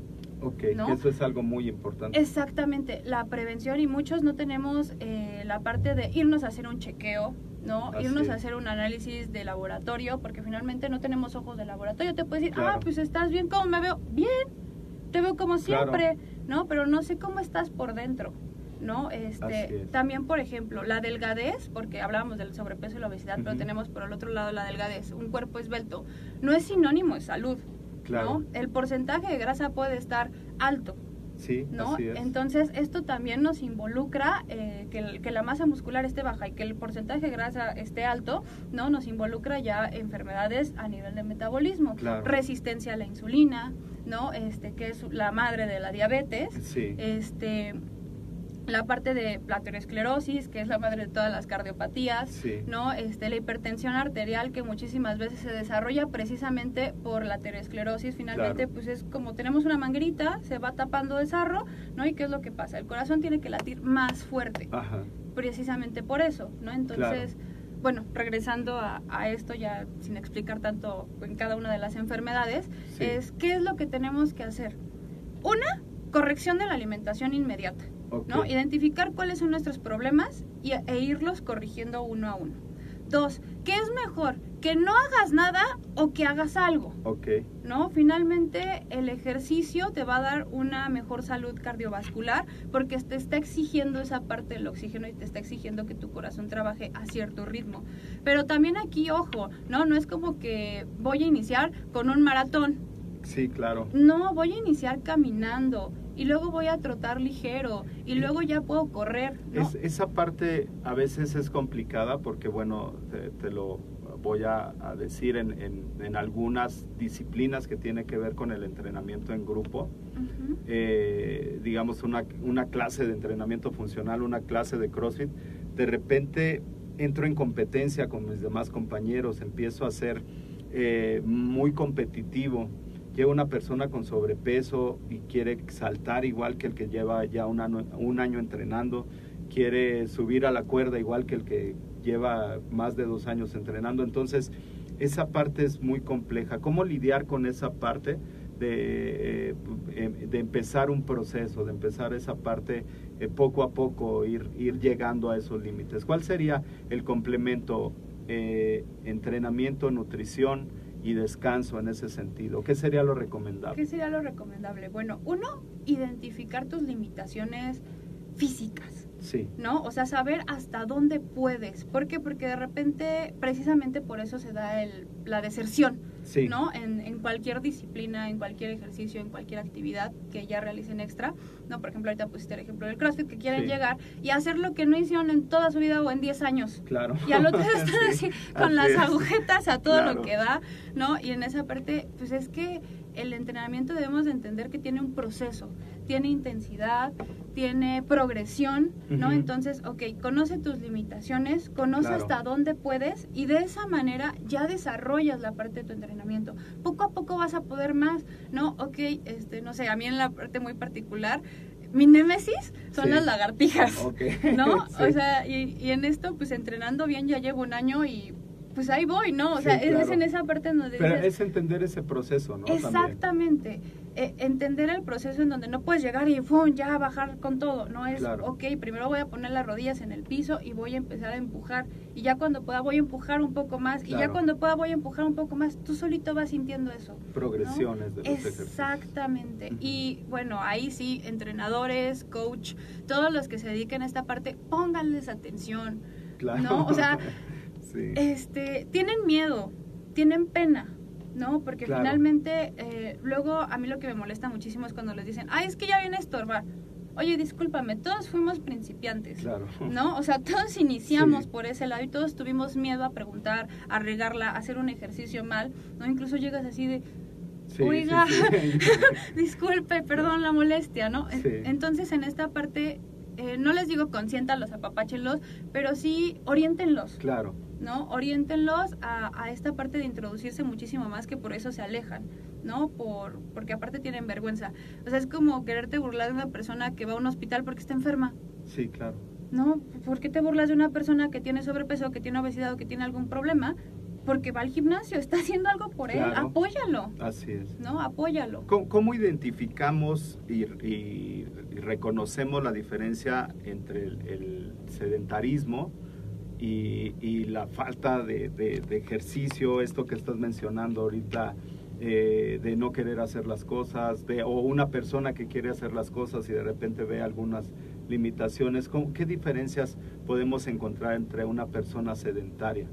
Ok, eso es algo muy importante. Exactamente, la prevención y muchos no tenemos eh, la parte de irnos a hacer un chequeo, ¿no? Así irnos es. a hacer un análisis de laboratorio, porque finalmente no tenemos ojos de laboratorio. Te puedes decir, Claro. ah, pues estás bien, ¿cómo me veo? Bien, te veo como Claro. siempre, ¿no? Pero no sé cómo estás por dentro. ¿no? Este, es. también, por ejemplo, la delgadez, porque hablábamos del sobrepeso y la obesidad, pero tenemos por el otro lado la delgadez, un cuerpo esbelto, no es sinónimo de salud, Claro. ¿no? El porcentaje de grasa puede estar alto, Sí, ¿no? así es. Entonces, esto también nos involucra eh, que la masa muscular esté baja y que el porcentaje de grasa esté alto, ¿no? Nos involucra ya enfermedades a nivel de metabolismo, Claro. resistencia a la insulina, ¿no? Este, que es la madre de la diabetes, Sí. este, la parte de la aterosclerosis, que es la madre de todas las cardiopatías, Sí. ¿no? Este, la hipertensión arterial que muchísimas veces se desarrolla precisamente por la aterosclerosis. Finalmente, Claro. pues es como tenemos una manguerita, se va tapando de sarro, ¿no? ¿Y qué es lo que pasa? El corazón tiene que latir más fuerte, Ajá. precisamente por eso, ¿no? Entonces, bueno, regresando a, a esto ya sin explicar tanto en cada una de las enfermedades, Sí. es qué es lo que tenemos que hacer. una, corrección de la alimentación inmediata, ¿no? Identificar cuáles son nuestros problemas y, e irlos corrigiendo uno a uno. Dos, ¿qué es mejor? ¿Que no hagas nada o que hagas algo? Ok, ¿no? Finalmente el ejercicio te va a dar una mejor salud cardiovascular porque te está exigiendo esa parte del oxígeno y te está exigiendo que tu corazón trabaje a cierto ritmo. Pero también aquí, ojo, ¿no? No es como que voy a iniciar con un maratón. sí, claro. No, voy a iniciar caminando y luego voy a trotar ligero y luego ya puedo correr, ¿no? Es- esa parte a veces es complicada porque, bueno, te, te lo voy a, a decir en, en- en algunas disciplinas que tiene que ver con el entrenamiento en grupo. Eh, digamos, una, una clase de entrenamiento funcional, una clase de CrossFit, de repente entro en competencia con mis demás compañeros, empiezo a ser eh, muy competitivo. Llega una persona con sobrepeso y quiere saltar igual que el que lleva ya un año, entrenando, quiere subir a la cuerda igual que el que lleva más de dos años entrenando. Entonces, esa parte es muy compleja. ¿Cómo lidiar con esa parte? de, eh, em- de empezar un proceso, de empezar esa parte eh, poco a poco, ir, ir llegando a esos límites. ¿Cuál sería el complemento eh, entrenamiento, nutrición y descanso en ese sentido? ¿Qué sería lo recomendable? ¿Qué sería lo recomendable? Bueno, uno, identificar tus limitaciones físicas. Sí, ¿no? O sea, saber hasta dónde puedes. ¿Por qué? Porque de repente, precisamente por eso se da el, la deserción, sí, ¿no? En, en cualquier disciplina, en cualquier ejercicio, en cualquier actividad que ya realicen extra, ¿no? Por ejemplo, ahorita pusiste el ejemplo del CrossFit, que quieren Sí. llegar y hacer lo que no hicieron en toda su vida o en 10 años. claro. Y al otro están Sí, así, con las es. agujetas a todo Claro. lo que da, ¿no? Y en esa parte, pues es que el entrenamiento debemos de entender que tiene un proceso, tiene intensidad, tiene progresión, ¿no? Entonces, ok, conoce tus limitaciones, conoce Claro. hasta dónde puedes y de esa manera ya desarrollas la parte de tu entrenamiento. Poco a poco vas a poder más, ¿no? Ok, este, no sé, a mí en la parte muy particular, mi némesis son Sí. las lagartijas. Ok. ¿no? Sí. O sea, y, y en esto, pues entrenando bien ya llevo un año y pues ahí voy, ¿no? O Sí, sea, es- en esa parte donde Pero dices, es entender ese proceso, ¿no? También. Eh, entender el proceso en donde no puedes llegar y ¡fum! ya bajar con todo, no es, Claro. ok, primero voy a poner las rodillas en el piso y voy a empezar a empujar y ya cuando pueda voy a empujar un poco más y ya cuando pueda voy a empujar un poco más, tú solito vas sintiendo eso. Progresiones de los. Exactamente. Y bueno, ahí sí, entrenadores, coach, todos los que se dediquen a esta parte, pónganles atención. Claro. ¿no? O sea, sí. Este, tienen miedo, tienen pena, ¿no? Porque Claro. finalmente, eh, luego a mí lo que me molesta muchísimo es cuando les dicen, ay, es que ya viene a estorbar. Oye, discúlpame, todos fuimos principiantes. Claro. ¿No? O sea, todos iniciamos Sí. por ese lado y todos tuvimos miedo a preguntar, a regarla, a hacer un ejercicio mal, ¿no? Incluso llegas así de, Sí, Oiga. sí, sí. disculpe, perdón la molestia, ¿no? Entonces, en esta parte, eh, no les digo consiéntalos, apapáchenlos, pero sí oriéntenlos, claro. ¿No? Oriéntenlos a, a esta parte de introducirse muchísimo más que por eso se alejan, ¿no? Por, porque aparte tienen vergüenza. O sea, es como quererte burlar de una persona que va a un hospital porque está enferma. Sí, claro. ¿no? ¿Por qué te burlas de una persona que tiene sobrepeso, que tiene obesidad o que tiene algún problema? Porque va al gimnasio, está haciendo algo por él, Claro. apóyalo, Así es. ¿no? Apóyalo. ¿Cómo, cómo identificamos y, y- y reconocemos la diferencia entre el, el sedentarismo y, y la falta de, ejercicio, esto que estás mencionando ahorita, eh, de no querer hacer las cosas, de, o una persona que quiere hacer las cosas y de repente ve algunas limitaciones? ¿Cómo- ¿Qué diferencias podemos encontrar entre una persona sedentaria?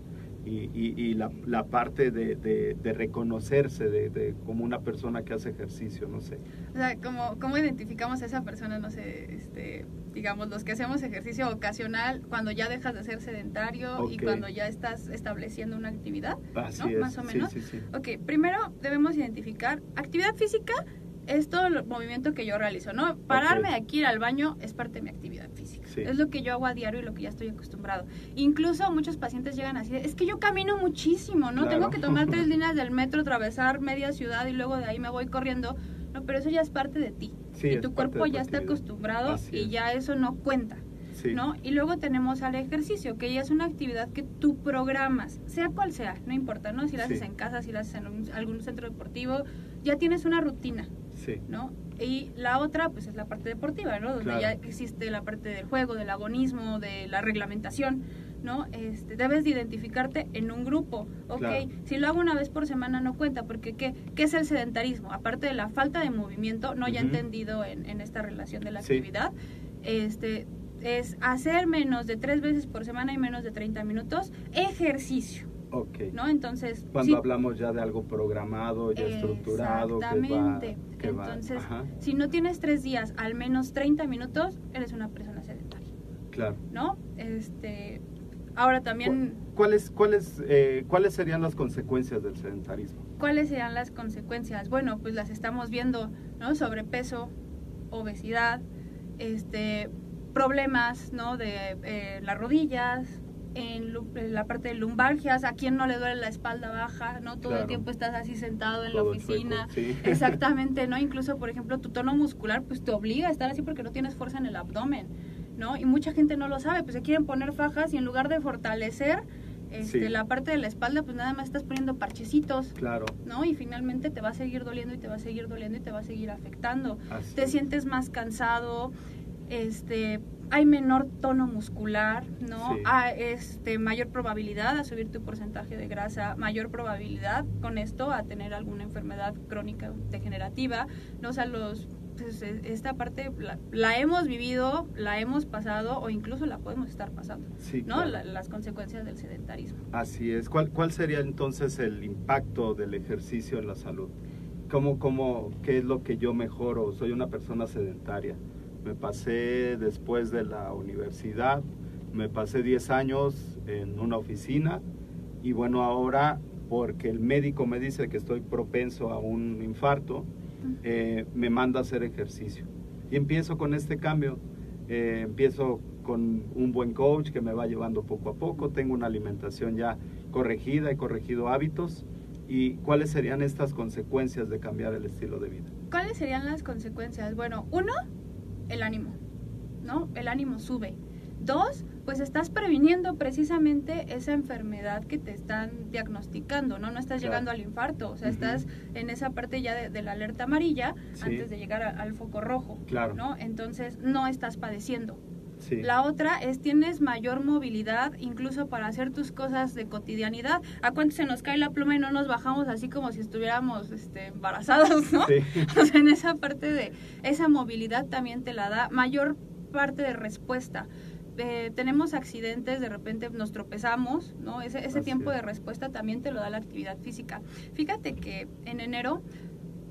Y, y- y la, la parte de, de- de reconocerse de, de como una persona que hace ejercicio, no sé. O sea, ¿cómo, ¿cómo identificamos a esa persona? No sé, este, digamos, los que hacemos ejercicio ocasional cuando ya dejas de ser sedentario y cuando ya estás estableciendo una actividad, Así ¿no? es. Más o sí, menos. sí, sí. Ok, primero debemos identificar actividad física. Es todo el movimiento que yo realizo, ¿no? Pararme Ok. aquí ir al baño es parte de mi actividad física. Sí. Es lo que yo hago a diario y lo que ya estoy acostumbrado. Incluso muchos pacientes llegan así, de, es que yo camino muchísimo, ¿no? Claro. Tengo que tomar tres líneas del metro, atravesar media ciudad y luego de ahí me voy corriendo. No, pero eso ya es parte de ti. Sí, y tu cuerpo ya está acostumbrado Así y es. ya eso no cuenta. Sí. ¿no? Y luego tenemos al ejercicio, que ya es una actividad que tú programas, sea cual sea, no importa, ¿no? Si la haces en casa, si la haces en un- algún centro deportivo, ya tienes una rutina, Sí. ¿no? Y la otra, pues es la parte deportiva, ¿no? Donde Claro. ya existe la parte del juego, del agonismo, de la reglamentación, ¿no? Este, debes de identificarte en un grupo, ¿ok? Claro. Si lo hago una vez por semana no cuenta, porque ¿qué, qué es el sedentarismo? Aparte de la falta de movimiento, no ya Ujú. entendido en, en esta relación de la Sí. actividad, este, es hacer menos de tres veces por semana y menos de 30 minutos ejercicio, Ok. ¿no? Entonces, Cuando sí, hablamos ya de algo programado, ya estructurado, que va... Exactamente. Que va- Entonces, ajá, si no tienes tres días, al menos 30 minutos, eres una persona sedentaria, claro. ¿no? Este, ahora también, ¿Cu- ¿Cuáles, cuáles, eh, ¿Cuáles serían las consecuencias del sedentarismo? ¿cuáles serían las consecuencias? Bueno, pues las estamos viendo, ¿no? Sobrepeso, obesidad, este, problemas, ¿no? De eh, las rodillas, en, la parte de lumbalgias, a quien no le duele la espalda baja, ¿no? Todo Claro. el tiempo estás así sentado en Todo la oficina. chueco, sí. Exactamente, ¿no? Incluso, por ejemplo, tu tono muscular, pues te obliga a estar así porque no tienes fuerza en el abdomen, ¿no? Y mucha gente no lo sabe, pues se quieren poner fajas y en lugar de fortalecer este, Sí. la parte de la espalda, pues nada más estás poniendo parchecitos, Claro. ¿no? Y finalmente te va a seguir doliendo y te va a seguir doliendo y te va a seguir afectando. Así Te es. sientes más cansado, este, hay menor tono muscular, ¿no? Sí. Hay, este, mayor probabilidad a subir tu porcentaje de grasa, mayor probabilidad con esto a tener alguna enfermedad crónica degenerativa, ¿no? O sea, los, pues, e- esta parte la, la hemos vivido, la hemos pasado o incluso la podemos estar pasando, Sí, ¿no? claro. La- las consecuencias del sedentarismo. Así es. ¿Cuál, ¿Cuál sería entonces el impacto del ejercicio en la salud? ¿Cómo, cómo, ¿Qué es lo que yo mejoro? Soy una persona sedentaria. Me pasé después de la universidad, me pasé 10 años en una oficina y bueno, ahora porque el médico me dice que estoy propenso a un infarto, eh, me manda a hacer ejercicio. Y empiezo con este cambio. Eh, empiezo con un buen coach que me va llevando poco a poco. Tengo una alimentación ya corregida, he corregido hábitos. ¿Y cuáles serían estas consecuencias de cambiar el estilo de vida? ¿Cuáles serían las consecuencias? Bueno, uno, el ánimo, ¿no? El ánimo sube. Dos, pues estás previniendo precisamente esa enfermedad que te están diagnosticando, ¿no? No estás Claro. llegando al infarto, o sea, estás en esa parte ya de, de la alerta amarilla Sí. antes de llegar a- al foco rojo, Claro. ¿no? Entonces, no estás padeciendo. Sí. La otra es tienes mayor movilidad incluso para hacer tus cosas de cotidianidad. ¿A cuánto se nos cae la pluma y no nos bajamos así como si estuviéramos este, embarazados, no? Sí. O sea, en esa parte de esa movilidad también te la da mayor parte de respuesta. Eh, tenemos accidentes, de repente nos tropezamos, ¿no? Ese, tiempo de respuesta también te lo da la actividad física. Fíjate que en enero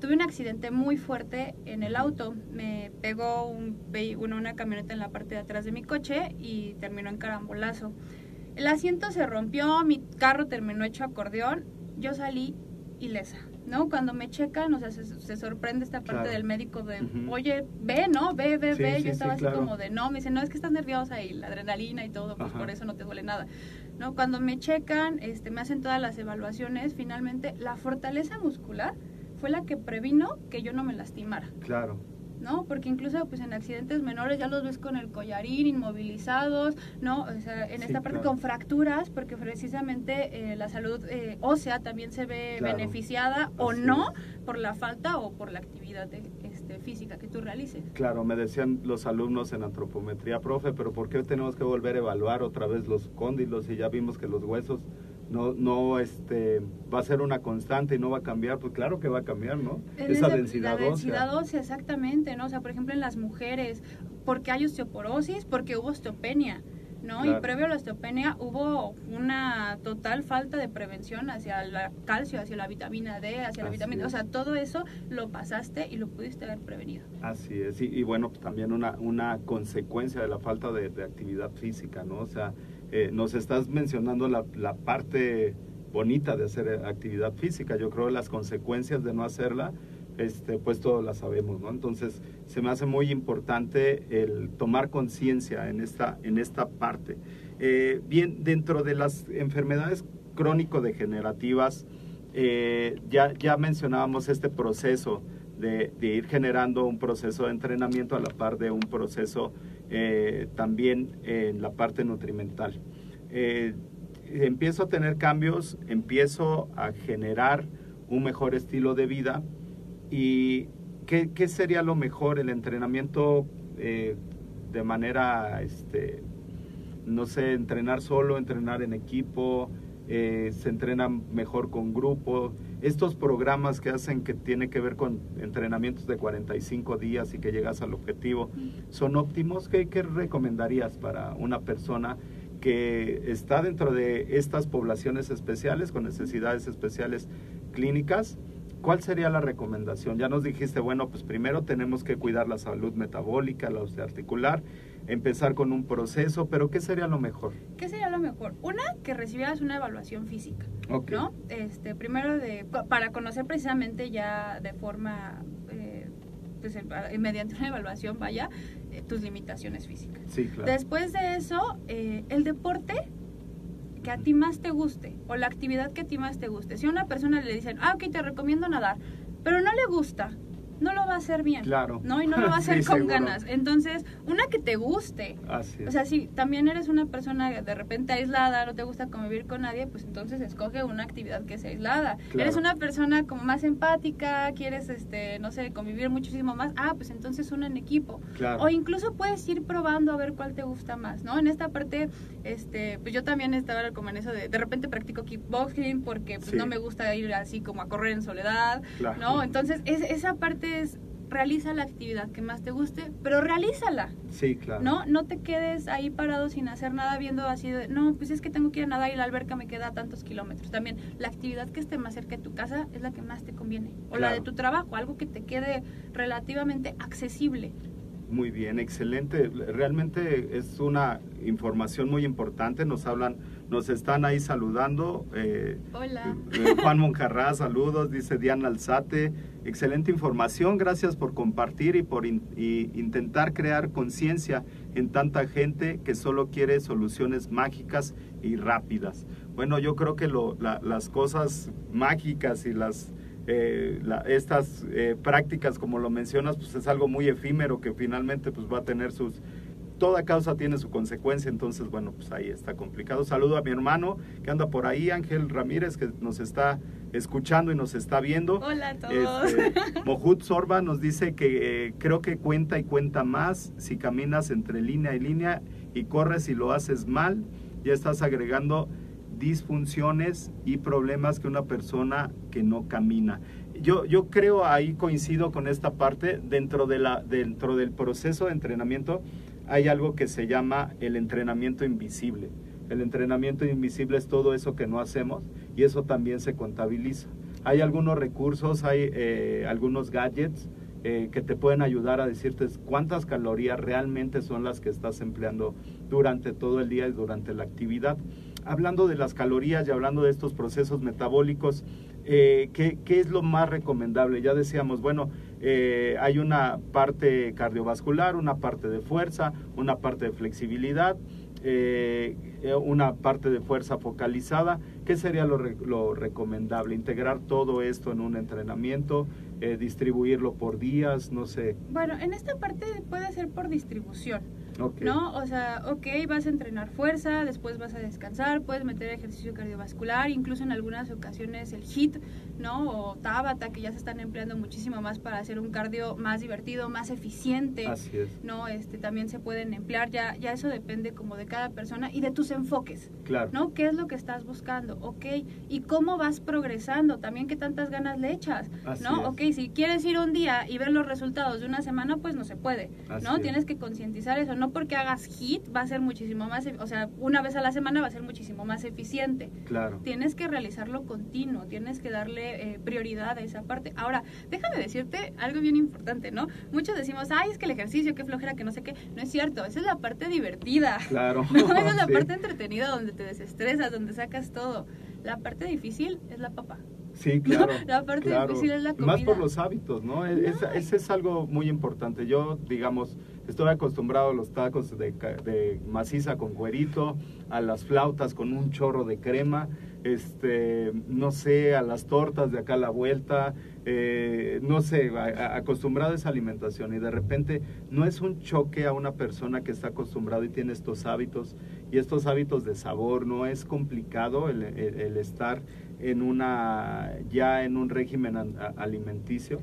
tuve un accidente muy fuerte en el auto. Me pegó un, una camioneta en la parte de atrás de mi coche y terminó en carambolazo. El asiento se rompió, mi carro terminó hecho acordeón, yo salí ilesa, ¿no? Cuando me checan, o sea, se, se sorprende esta parte Claro. del médico de, oye, ve, ¿no? Ve, ve, Sí, ve. sí, yo estaba sí, así claro. como de, no, me dice, no, es que estás nerviosa y la adrenalina y todo, pues Ajá. por eso no te duele nada. ¿no? Cuando me checan, este, me hacen todas las evaluaciones, finalmente la fortaleza muscular fue la que previno que yo no me lastimara, Claro. ¿no? Porque incluso pues en accidentes menores ya los ves con el collarín, inmovilizados, ¿no? O sea, en Sí, esta parte claro. con fracturas, porque precisamente eh, la salud eh, ósea también se ve Claro. beneficiada o no es. por la falta o por la actividad de- este, física que tú realices. Claro, me decían los alumnos en antropometría, profe, pero ¿por qué tenemos que volver a evaluar otra vez los cóndilos y ya vimos que los huesos no, no, este, va a ser una constante y no va a cambiar? Pues claro que va a cambiar, ¿no? Esa esa- densidad la densidad ósea. ósea, exactamente, ¿no? O sea, por ejemplo, en las mujeres, porque hay osteoporosis? Porque hubo osteopenia, ¿no? Claro. Y previo a la osteopenia hubo una total falta de prevención hacia el calcio, hacia la vitamina D, hacia la vitamina... O es. sea, todo eso lo pasaste y lo pudiste haber prevenido. Así es, y, y bueno, pues también una, una consecuencia de la falta de, de actividad física, ¿no? O sea, eh, nos estás mencionando la, la parte bonita de hacer eh, actividad física, yo creo que las consecuencias de no hacerla, este, pues todos las sabemos, ¿no? Entonces, se me hace muy importante el tomar conciencia en esta, en esta parte. Eh, bien, dentro de las enfermedades crónico-degenerativas, ya, ya mencionábamos este proceso de, ir generando un proceso de entrenamiento a la par de un proceso eh, también en la parte nutrimental. Eh, empiezo a tener cambios, empiezo a generar un mejor estilo de vida y ¿qué, qué sería lo mejor? ¿El entrenamiento eh, de manera, este, no sé, entrenar solo, entrenar en equipo? se entrena mejor con grupo. Estos programas que hacen que tiene que ver con entrenamientos de 45 días y que llegas al objetivo, ¿son óptimos? ¿Qué, qué recomendarías para una persona que está dentro de estas poblaciones especiales con necesidades especiales clínicas? ¿Cuál sería la recomendación? Ya nos dijiste, bueno, pues primero tenemos que cuidar la salud metabólica, la osteoarticular, empezar con un proceso, pero ¿qué sería lo mejor? ¿Qué sería lo mejor? Una, que recibieras una evaluación física, Ok. ¿no? Este, primero de, pa- para conocer precisamente ya de forma, eh, pues, eh, mediante una evaluación, vaya, eh, tus limitaciones físicas. Sí, claro. Después de eso, eh, el deporte que a ti más te guste o la actividad que a ti más te guste. Si a una persona le dicen, ah, ok, te recomiendo nadar, pero no le gusta, no lo va a hacer bien. Claro. ¿no? Y no lo va a Sí, hacer con seguro. ganas. Entonces, una que te guste. Así es. O sea, si también eres una persona de repente aislada, no te gusta convivir con nadie, pues entonces escoge una actividad que sea aislada. Claro. Eres una persona como más empática, quieres, este, no sé, convivir muchísimo más, ah, pues entonces una en equipo. Claro. O incluso puedes ir probando a ver cuál te gusta más, ¿no? En esta parte, este, pues yo también estaba como en eso de, de repente practico kickboxing porque pues Sí. no me gusta ir así como a correr en soledad, Claro. ¿no? Entonces, es- esa parte es, realiza la actividad que más te guste, pero realízala. Sí, claro. No, no te quedes ahí parado sin hacer nada viendo así de, no, pues es que tengo que ir a nadar y la alberca me queda a tantos kilómetros. También la actividad que esté más cerca de tu casa es la que más te conviene. O la de tu trabajo, algo que te quede relativamente accesible. Muy bien, excelente. Realmente es una información muy importante. Nos hablan, nos están ahí saludando. eh, Hola. eh, Juan Monjarrá, saludos, dice Diana Alzate. Excelente información, gracias por compartir y por intentar crear conciencia en tanta gente que solo quiere soluciones mágicas y rápidas. Bueno, yo creo que las cosas mágicas y las eh, estas eh, prácticas, como lo mencionas, pues es algo muy efímero que finalmente pues va a tener sus toda causa tiene su consecuencia, entonces bueno, pues ahí está complicado. Saludo a mi hermano que anda por ahí, Ángel Ramírez, que nos está escuchando y nos está viendo. Hola a todos. Este, Mohut Sorba nos dice que eh, creo que cuenta y cuenta más si caminas entre línea y línea y corres y lo haces mal, ya estás agregando disfunciones y problemas que una persona que no camina. Yo, yo creo ahí coincido con esta parte dentro de la dentro del proceso de entrenamiento hay algo que se llama el entrenamiento invisible. El entrenamiento invisible es todo eso que no hacemos y eso también se contabiliza. Hay algunos recursos, hay eh, algunos gadgets eh, que te pueden ayudar a decirte cuántas calorías realmente son las que estás empleando durante todo el día y durante la actividad. Hablando de las calorías y hablando de estos procesos metabólicos, eh, ¿qué, qué es lo más recomendable? Ya decíamos, bueno, hay una parte cardiovascular, una parte de fuerza, una parte de flexibilidad, una parte de fuerza focalizada. ¿Qué sería lo, re- lo recomendable? Integrar todo esto en un entrenamiento, eh, distribuirlo por días, no sé. Bueno, en esta parte puede ser por distribución. Ok. ¿No? O sea, ok, vas a entrenar fuerza, después vas a descansar, puedes meter ejercicio cardiovascular, incluso en algunas ocasiones el HIIT, ¿no? O Tabata, que ya se están empleando muchísimo más para hacer un cardio más divertido, más eficiente. Así es, ¿no? Este, también se pueden emplear, ya, ya eso depende como de cada persona y de tus enfoques, claro. ¿no? ¿Qué es lo que estás buscando? Ok, y cómo vas progresando, también qué tantas ganas le echas, Así ¿no? es. Ok, si quieres ir un día y ver los resultados de una semana, pues no se puede, Así ¿no? es. Tienes que concientizar eso, no porque hagas HIT va a ser muchísimo más, o sea, una vez a la semana va a ser muchísimo más eficiente. Claro. Tienes que realizarlo continuo, tienes que darle eh, prioridad a esa parte. Ahora, déjame decirte algo bien importante, ¿no? Muchos decimos, ay, es que el ejercicio, qué flojera, que no sé qué. No es cierto, esa es la parte divertida. Claro. No, esa es la Sí. parte entretenida donde te desestresas, donde sacas todo. La parte difícil es la papa. Sí, claro. La parte claro. difícil es la Y Más por comida. los hábitos, ¿no? Es- Ese es algo muy importante. Yo, digamos, estoy acostumbrado a los tacos de, de maciza con cuerito, a las flautas con un chorro de crema, este, no sé, a las tortas de acá a la vuelta, eh, no sé, acostumbrado a esa alimentación y de repente no es un choque a una persona que está acostumbrado y tiene estos hábitos y estos hábitos de sabor, no es complicado el, el- estar en una ya en un régimen alimenticio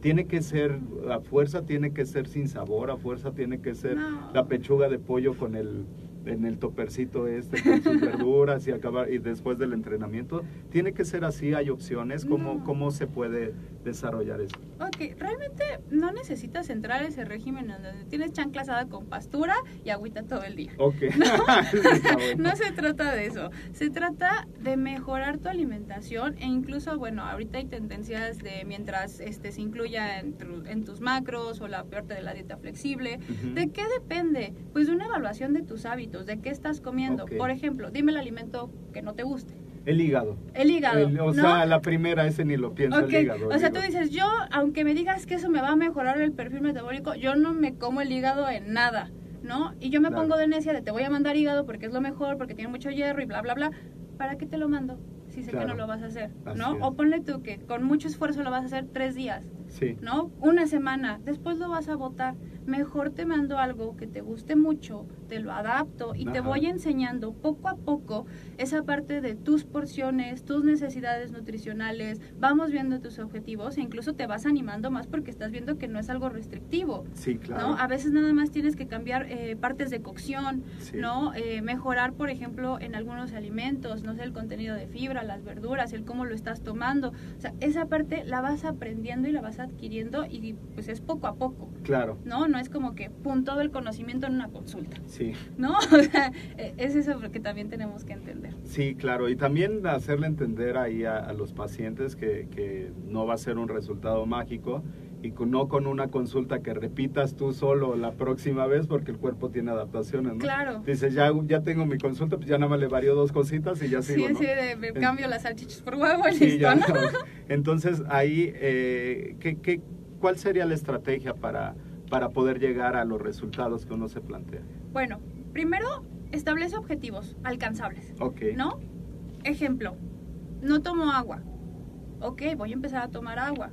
tiene que ser, a fuerza tiene que ser sin sabor, a fuerza tiene que ser No. la pechuga de pollo con el en el topercito este con sus verduras y acabar y después del entrenamiento tiene que ser así hay opciones cómo No. cómo se puede desarrollar eso Ok, realmente no necesitas entrar a ese régimen en donde tienes chancla asada con pastura y agüita todo el día. Ok. Bueno. No se trata de eso, se trata de mejorar tu alimentación e incluso, bueno, ahorita hay tendencias de mientras este se incluya en, tu- en tus macros o la parte de la dieta flexible. ¿De qué depende? Pues de una evaluación de tus hábitos, de qué estás comiendo. Por ejemplo, dime el alimento que no te guste. El hígado. El hígado. El- o ¿no? sea, la primera ese ni lo pienso, Ok, el hígado. O sea, tú dices, yo, aunque me digas que eso me va a mejorar el perfil metabólico, yo no me como el hígado en nada, ¿no? Y yo me Claro. pongo de necia de te voy a mandar hígado porque es lo mejor, porque tiene mucho hierro y bla, bla, bla. ¿Para qué te lo mando? Si sé Claro. que no lo vas a hacer, ¿no? O ponle tú que con mucho esfuerzo lo vas a hacer tres días, Sí. ¿no? Una semana, después lo vas a botar. Mejor te mando algo que te guste mucho, te lo adapto y te voy enseñando poco a poco esa parte de tus porciones, tus necesidades nutricionales, vamos viendo tus objetivos e incluso te vas animando más porque estás viendo que no es algo restrictivo. Sí, claro. ¿no? A veces nada más tienes que cambiar eh, partes de cocción, Sí. ¿no? Eh, mejorar, por ejemplo, en algunos alimentos, no sé, el contenido de fibra, las verduras, el cómo lo estás tomando. O sea, esa parte la vas aprendiendo y la vas adquiriendo y pues es poco a poco, Claro. ¿no? No es como que pum, todo el conocimiento en una consulta, Sí. ¿no? O sea, eh, es eso que también tenemos que entender. Sí, claro, y también hacerle entender ahí a, a los pacientes que, que no va a ser un resultado mágico y con- no con una consulta que repitas tú solo la próxima vez porque el cuerpo tiene adaptaciones, ¿no? Claro. Dices, ya, ya tengo mi consulta, pues ya nada más le varío dos cositas y ya Sí, sigo, ¿no? sí, de, me cambio las salchichas por huevo y Sí, listo, ya, no. Entonces, ahí, eh, ¿qué, qué, cuál sería la estrategia para, para poder llegar a los resultados que uno se plantea? Bueno, primero establece objetivos alcanzables. Ok. ¿No? Ejemplo, no tomo agua. Ok, voy a empezar a tomar agua.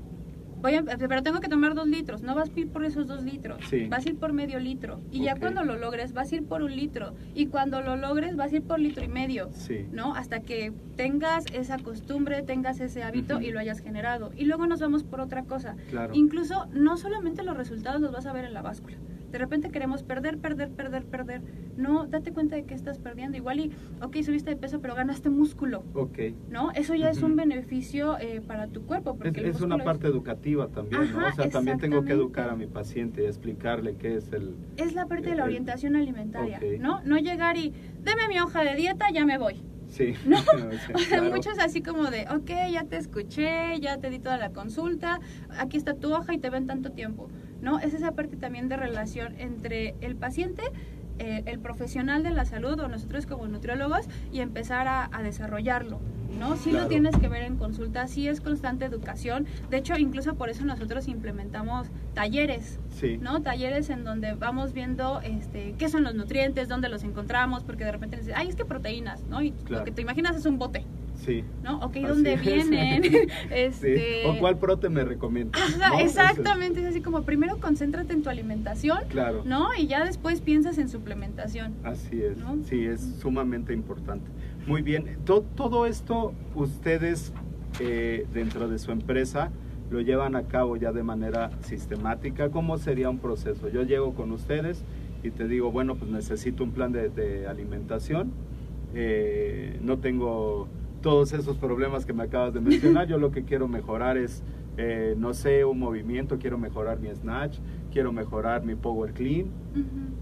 Voy a- pero tengo que tomar dos litros. No vas a ir por esos dos litros. Sí. Vas a ir por medio litro. Y ya cuando lo logres, vas a ir por un litro. Y cuando lo logres, vas a ir por litro y medio. Sí. ¿No? Hasta que tengas esa costumbre, tengas ese hábito y lo hayas generado. Y luego nos vamos por otra cosa. Claro. Incluso no solamente los resultados los vas a ver en la báscula. De repente queremos perder, perder, perder, perder. No, date cuenta de que estás perdiendo. Igual y, ok, subiste de peso, pero ganaste músculo. Ok. ¿No? Eso ya es un beneficio eh, para tu cuerpo. Es, Porque el es una parte educativa también, ¿no? O sea, también tengo que educar a mi paciente y explicarle qué es el... Es la parte de la el- orientación alimentaria. ¿no? No llegar y, deme mi hoja de dieta, ya me voy. Sí. No, Sí, o sea, claro. muchos así como de, ok, ya te escuché, ya te di toda la consulta, aquí está tu hoja y te ven tanto tiempo, ¿no? Es esa parte también de relación entre el paciente, eh, el profesional de la salud o nosotros como nutriólogos y empezar a, a desarrollarlo, ¿no? Sí Claro. lo tienes que ver en consulta, sí es constante educación, de hecho incluso por eso nosotros implementamos talleres, Sí. ¿no? Talleres en donde vamos viendo este, qué son los nutrientes, dónde los encontramos, porque de repente dices, ay, es que proteínas, ¿no? Y Claro. lo que te imaginas es un bote, Sí. ¿no? Ok, ¿dónde es. vienen? Sí. este... ¿O cuál prote me recomienda? Ajá, ¿No? exactamente, es así como primero concéntrate en tu alimentación, claro. ¿no? Y ya después piensas en suplementación. Así es, ¿No? sí, es sumamente importante. Muy bien, To- todo esto ustedes eh, dentro de su empresa lo llevan a cabo ya de manera sistemática. ¿Cómo sería un proceso? Yo llego con ustedes y te digo, bueno, pues necesito un plan de, de alimentación. Eh, no tengo todos esos problemas que me acabas de mencionar. Yo lo que quiero mejorar es, eh, no sé, un movimiento, quiero mejorar mi snatch, quiero mejorar mi power clean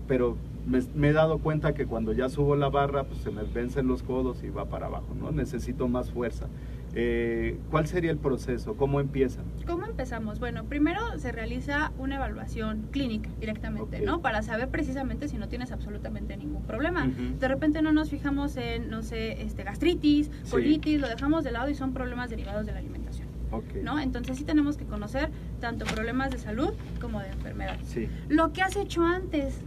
pero me, me he dado cuenta que cuando ya subo la barra, pues se me vencen los codos y va para abajo, ¿no? Necesito más fuerza. Eh, ¿Cuál sería el proceso? ¿Cómo empiezan? ¿Cómo empezamos? Bueno, primero se realiza una evaluación clínica directamente. ¿no? Para saber precisamente si no tienes absolutamente ningún problema. De repente no nos fijamos en, no sé, este, gastritis, Sí. colitis, lo dejamos de lado y son problemas derivados de la alimentación, Ok. ¿no? Entonces sí tenemos que conocer tanto problemas de salud como de enfermedad. Sí. Lo que has hecho antes,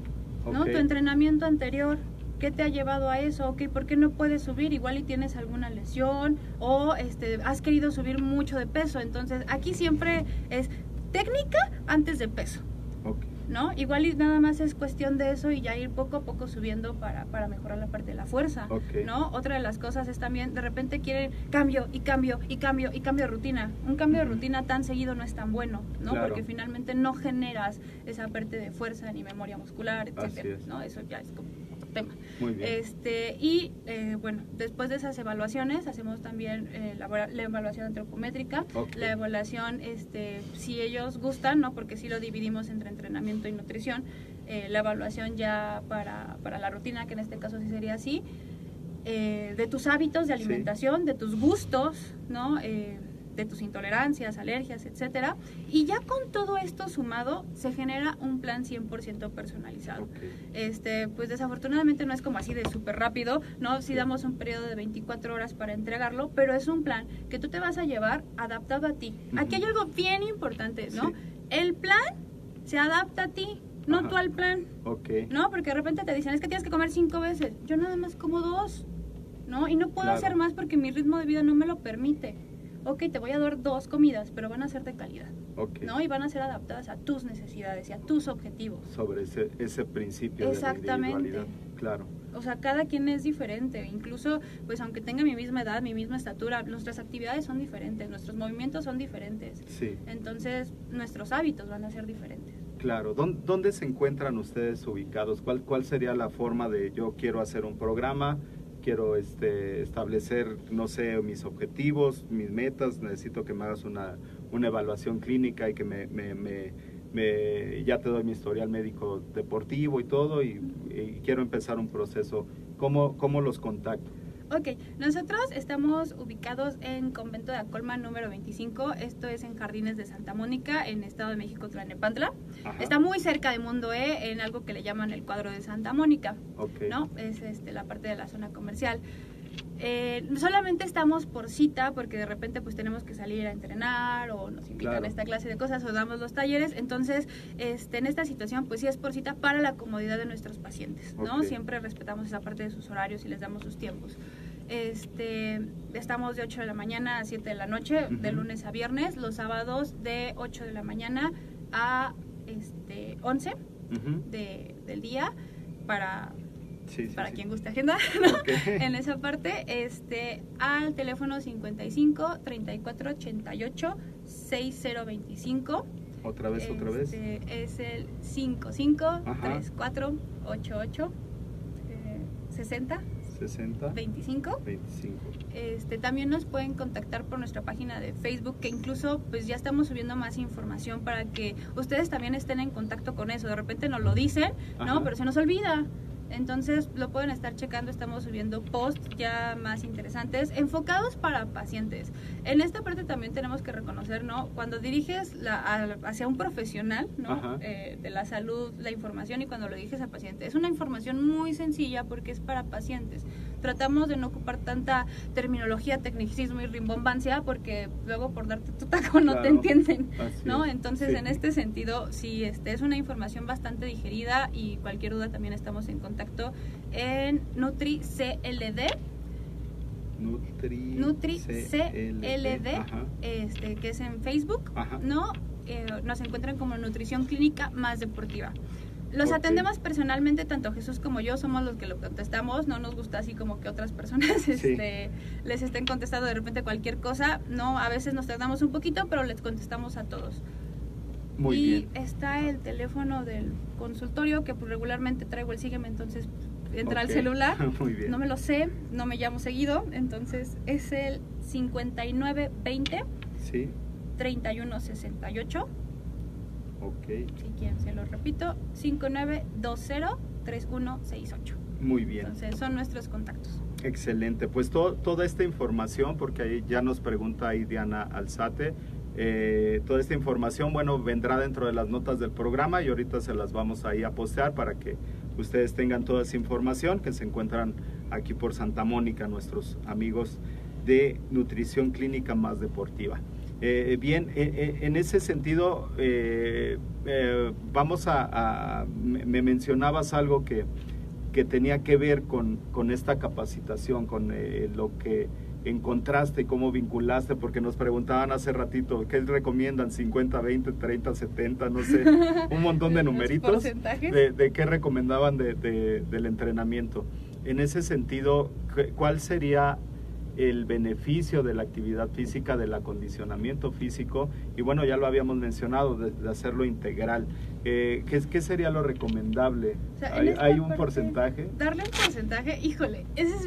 ¿no? Tu entrenamiento anterior, ¿qué te ha llevado a eso? Ok, ¿por qué no puedes subir? Igual y tienes alguna lesión o este, has querido subir mucho de peso. Entonces, aquí siempre es técnica antes de peso. Ok. ¿no? Igual y nada más es cuestión de eso y ya ir poco a poco subiendo para, para mejorar la parte de la fuerza, Ok. ¿no? Otra de las cosas es también, de repente quieren cambio y cambio y cambio y cambio de rutina. Un cambio de rutina tan seguido no es tan bueno, ¿no? Claro. Porque finalmente no generas esa parte de fuerza ni memoria muscular, etcétera, es. ¿no? Eso ya es como tema. Muy bien. Este, y eh, bueno, después de esas evaluaciones hacemos también eh, la, la evaluación antropométrica, la evaluación, este, si ellos gustan, ¿no? porque sí lo dividimos entre entrenamiento y nutrición, eh, la evaluación ya para, para la rutina, que en este caso sí sería así, eh, de tus hábitos de Sí. alimentación, de tus gustos, ¿no? De tus intolerancias, alergias, etcétera. Y ya con todo esto sumado, se genera un plan 100% personalizado. Este, pues desafortunadamente no es como así de súper rápido, ¿no? Sí damos un periodo de 24 horas para entregarlo, pero es un plan que tú te vas a llevar adaptado a ti. Aquí hay algo bien importante, ¿no? Sí. El plan se adapta a ti, no Ajá. tú al plan, Ok. ¿no? Porque de repente te dicen, es que tienes que comer cinco veces. Yo nada más como dos, ¿no? Y no puedo Claro. hacer más porque mi ritmo de vida no me lo permite. Ok, te voy a dar dos comidas, pero van a ser de calidad, Ok. ¿no? Y van a ser adaptadas a tus necesidades y a tus objetivos. Sobre ese, ese principio de la Exactamente. individualidad. Claro. O sea, cada quien es diferente. Incluso, pues aunque tenga mi misma edad, mi misma estatura, nuestras actividades son diferentes, nuestros movimientos son diferentes. Sí. Entonces, nuestros hábitos van a ser diferentes. Claro, ¿Dón- ¿dónde se encuentran ustedes ubicados? ¿Cuál, ¿Cuál sería la forma de yo quiero hacer un programa? Quiero este, establecer, no sé, mis objetivos, mis metas, necesito que me hagas una, una evaluación clínica y que me, me- me- me- ya te doy mi historial médico deportivo y todo y, quiero empezar un proceso. ¿Cómo, cómo los contacto? Ok, nosotros estamos ubicados en Convento de Acolma número 25. Esto es en Jardines de Santa Mónica, en Estado de México, Tlanepantla. Ajá. Está muy cerca de Mundo E, en algo que le llaman el cuadro de Santa Mónica. Ok. ¿no? Es este, la parte de la zona comercial. Eh, solamente estamos por cita porque de repente pues tenemos que salir a entrenar o nos invitan Claro. a esta clase de cosas o damos los talleres. Entonces, este, en esta situación pues sí es por cita para la comodidad de nuestros pacientes, ¿no? Ok. Siempre respetamos esa parte de sus horarios y les damos sus tiempos. Este, estamos de 8 de la mañana a 7 de la noche, de Ujú. lunes a viernes, los sábados de 8 de la mañana a este, 11 Ujú. de, del día para Sí, sí, para sí. quien guste agenda, ¿no? Ok. En esa parte, este, al teléfono 55 34 88 6025. Otra vez, otra vez. Este, Es el 55 Ajá. 34 88 eh, 60 60, 25. 25. Este, también nos pueden contactar por nuestra página de Facebook, que incluso pues ya estamos subiendo más información para que ustedes también estén en contacto con eso. De repente nos lo dicen, Ajá. ¿no? Pero se nos olvida. Entonces lo pueden estar checando, estamos subiendo posts ya más interesantes, enfocados para pacientes. En esta parte también tenemos que reconocer, ¿no? Cuando diriges la, a- hacia un profesional, ¿no? Eh, de la salud, la información y cuando lo diriges a paciente. Es una información muy sencilla porque es para pacientes. Tratamos de no ocupar tanta terminología, tecnicismo y rimbombancia porque luego por darte tu taco no te entienden. ¿no? es. Entonces, Sí. en este sentido, sí, este, es una información bastante digerida y cualquier duda también estamos en contacto en Nutri CLD, Nutri, Nutri CLD, este, que es en Facebook, Ajá. ¿no? Eh, nos encuentran como Nutrición Clínica Más Deportiva. Los atendemos personalmente, tanto Jesús como yo somos los que lo contestamos, no nos gusta así como que otras personas este, les estén contestando de repente cualquier cosa, no, a veces nos tardamos un poquito, pero les contestamos a todos. Muy y bien. está el teléfono del consultorio que regularmente traigo el sígueme, entonces entra al Ok. celular. Muy bien. No me lo sé, no me llamo seguido, entonces es el 5920 Sí, 3168. Ok. Si quieren se lo repito, 5920 3168. Muy bien. Entonces son nuestros contactos. Excelente. Pues to- toda esta información, porque ahí ya nos pregunta ahí Diana Alzate, eh, toda esta información, bueno, vendrá dentro de las notas del programa y ahorita se las vamos ahí a postear para que ustedes tengan toda esa información que se encuentran aquí por Santa Mónica, nuestros amigos de Nutrición Clínica Más Deportiva. Eh, bien, eh, eh, en ese sentido, eh, eh, vamos a, a- me me mencionabas algo que, que tenía que ver con, con esta capacitación, con lo que encontraste, cómo vinculaste, porque nos preguntaban hace ratito, ¿qué recomiendan? 50, 20, 30, 70, no sé, un montón de numeritos de, de qué recomendaban de- de- del entrenamiento. En ese sentido, ¿qué- ¿cuál sería el beneficio de la actividad física, del acondicionamiento físico? Y bueno, ya lo habíamos mencionado, de, de hacerlo integral. Eh, ¿qué, qué sería lo recomendable? O sea, en ¿Hay, un parte, porcentaje? Darle un porcentaje, híjole, ese es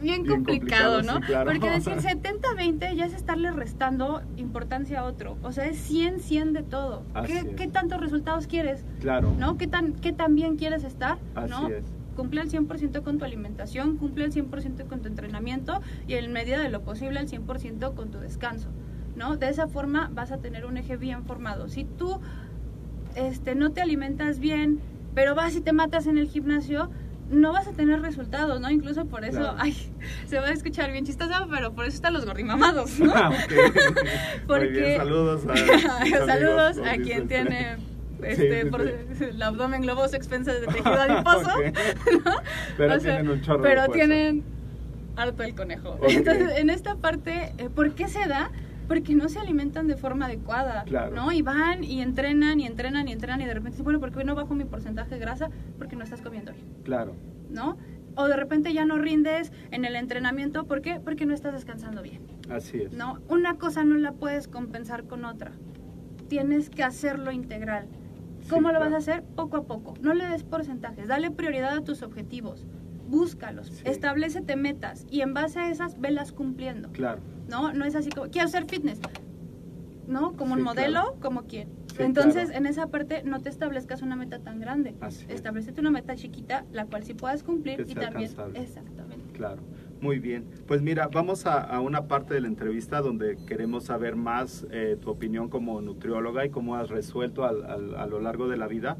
bien, Bien complicado, complicado, ¿no? sí, claro. Porque decir 70-20 ya es estarle restando importancia a otro. O sea, es 100-100 de todo. ¿Qué. ¿Qué tantos resultados quieres? Claro. ¿No? ¿Qué tan, qué tan bien quieres estar? Así ¿no? es. Cumple al 100% con tu alimentación, cumple al 100% con tu entrenamiento y en medida de lo posible al 100% con tu descanso, ¿no? De esa forma vas a tener un eje bien formado. Si tú este, no te alimentas bien, pero vas y te matas en el gimnasio, no vas a tener resultados, ¿no? Incluso por eso, Claro. ay, se va a escuchar bien chistoso, pero por eso están los gorrimamados, ¿no? Ah. Muy Porque- bien, saludos a amigos, Saludos a quien tiene este, sí, por- sí. el abdomen globoso expensa de tejido adiposo. Pero O sea, tienen un chorro Pero tienen harto el conejo. Entonces, en esta parte, eh, ¿por qué se da? Porque no se alimentan de forma adecuada, Claro. ¿no? Y van y entrenan y entrenan y entrenan y de repente dicen, bueno, ¿por qué no bajo mi porcentaje de grasa? Porque no estás comiendo bien, Claro, ¿no? O de repente ya no rindes en el entrenamiento, ¿por qué? Porque no estás descansando bien, así es. ¿no? Una cosa no la puedes compensar con otra. Tienes que hacerlo integral. Sí, ¿Cómo lo claro. vas a hacer? Poco a poco. No le des porcentajes, dale prioridad a tus objetivos. Búscalos, Sí. establecete metas y en base a esas velas cumpliendo. Claro. ¿No? No es así como, quiero hacer fitness. ¿No? Como un modelo, claro. como quien. Entonces, claro. en esa parte no te establezcas una meta tan grande. Así es. Establecete una meta chiquita, la cual sí puedas cumplir Que y también. alcanzable. Exactamente. Claro, muy bien. Pues mira, vamos a, a una parte de la entrevista donde queremos saber más eh, tu opinión como nutrióloga y cómo has resuelto al- al- a lo largo de la vida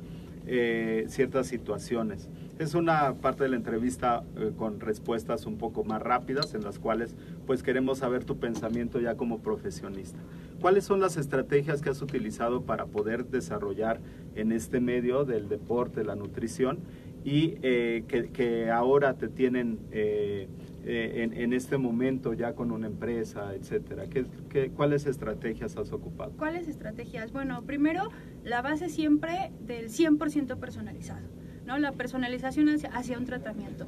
eh, ciertas situaciones. Es una parte de la entrevista eh, con respuestas un poco más rápidas en las cuales pues queremos saber tu pensamiento ya como profesionista. ¿Cuáles son las estrategias que has utilizado para poder desarrollar en este medio del deporte, la nutrición y eh, que, que ahora te tienen eh, en, en este momento ya con una empresa, etcétera? ¿Qué, qué, cuáles estrategias has ocupado? ¿Cuáles estrategias? Bueno, primero, la base siempre del 100% personalizado, ¿no? La personalización hacia, hacia un tratamiento.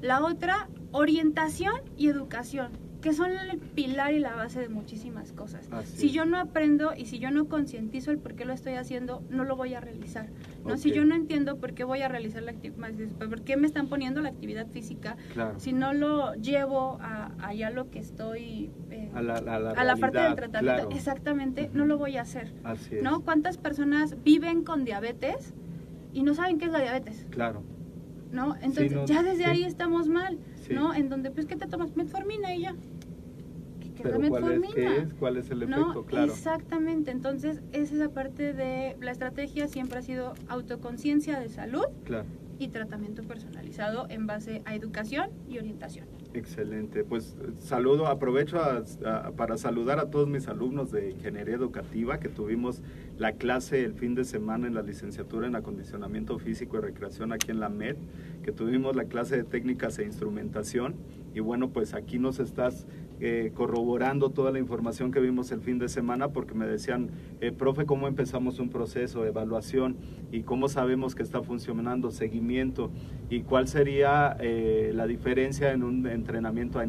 La otra, orientación y educación, que son el pilar y la base de muchísimas cosas. Así si yo no aprendo y si yo no concientizo el por qué lo estoy haciendo, no lo voy a realizar. ¿no? Si yo no entiendo por qué voy a realizar la actividad, por qué me están poniendo la actividad física, Claro. si no lo llevo a, allá lo que estoy... eh, A la, a la a la parte del tratamiento, claro. exactamente, no lo voy a hacer. Así es. ¿No? ¿Cuántas personas viven con diabetes y no saben qué es la diabetes? Claro. ¿No? Entonces, no, ya desde sí. ahí estamos mal, Sí. ¿no? En donde, pues, ¿qué te tomas? Metformina y ya. ¿Qué, qué es la ¿cuál es, metformina? qué es? ¿Cuál es el efecto? ¿No? Claro. Exactamente. Entonces, esa es la parte de la estrategia siempre ha sido autoconciencia de salud Claro. y tratamiento personalizado en base a educación y orientación. Excelente. Pues saludo, aprovecho a- a- para saludar a todos mis alumnos de Ingeniería Educativa que tuvimos la clase el fin de semana en la licenciatura en acondicionamiento físico y recreación aquí en la MED, que tuvimos la clase de técnicas e instrumentación. Y bueno, pues aquí nos estás eh, corroborando toda la información que vimos el fin de semana porque me decían, eh, profe, ¿cómo empezamos un proceso, evaluación y cómo sabemos que está funcionando, seguimiento y cuál sería eh, la diferencia en un entrenamiento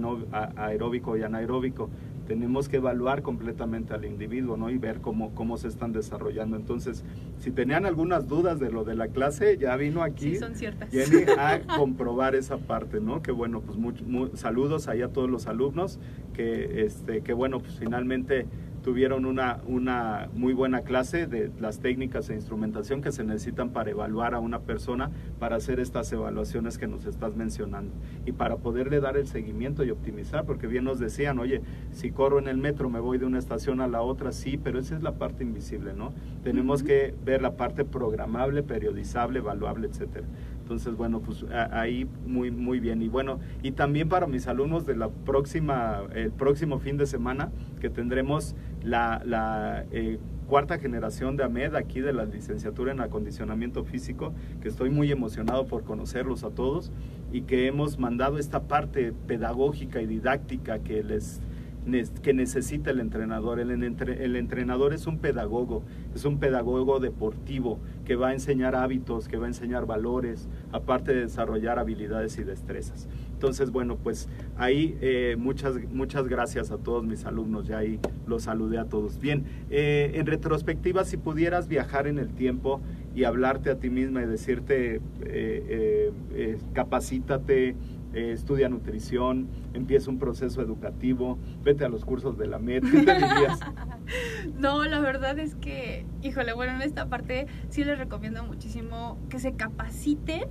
aeróbico y anaeróbico? Tenemos que evaluar completamente al individuo ¿no? y ver cómo, cómo se están desarrollando. Entonces, si tenían algunas dudas de lo de la clase, ya vino aquí Sí, son ciertas. Jenny a comprobar esa parte, ¿no? Que bueno, pues much- mu- saludos ahí a todos los alumnos que, este, que bueno, pues finalmente tuvieron una, una muy buena clase de las técnicas e instrumentación que se necesitan para evaluar a una persona, para hacer estas evaluaciones que nos estás mencionando y para poderle dar el seguimiento y optimizar, porque bien nos decían, oye, si corro en el metro me voy de una estación a la otra, sí, pero esa es la parte invisible, ¿no? Tenemos que ver la parte programable, periodizable, evaluable, etcétera. Entonces, bueno, pues ahí muy, muy bien. Y bueno, y también para mis alumnos de la próxima, el próximo fin de semana, que tendremos la, la eh, cuarta generación de AMED aquí de la licenciatura en acondicionamiento físico, que estoy muy emocionado por conocerlos a todos. y que hemos mandado esta parte pedagógica y didáctica que les que necesita el entrenador. El, entrenador es un pedagogo, es un pedagogo deportivo que va a enseñar hábitos, que va a enseñar valores, aparte de desarrollar habilidades y destrezas. Entonces, bueno, pues ahí eh, muchas, muchas gracias a todos mis alumnos, ya ahí los saludé a todos. Bien, eh, en retrospectiva, si pudieras viajar en el tiempo y hablarte a ti misma y decirte, eh, capacítate, eh, estudia nutrición, empieza un proceso educativo, vete a los cursos de la MED, ¿qué te dirías? no, la verdad es que, híjole, bueno, en esta parte sí les recomiendo muchísimo que se capaciten,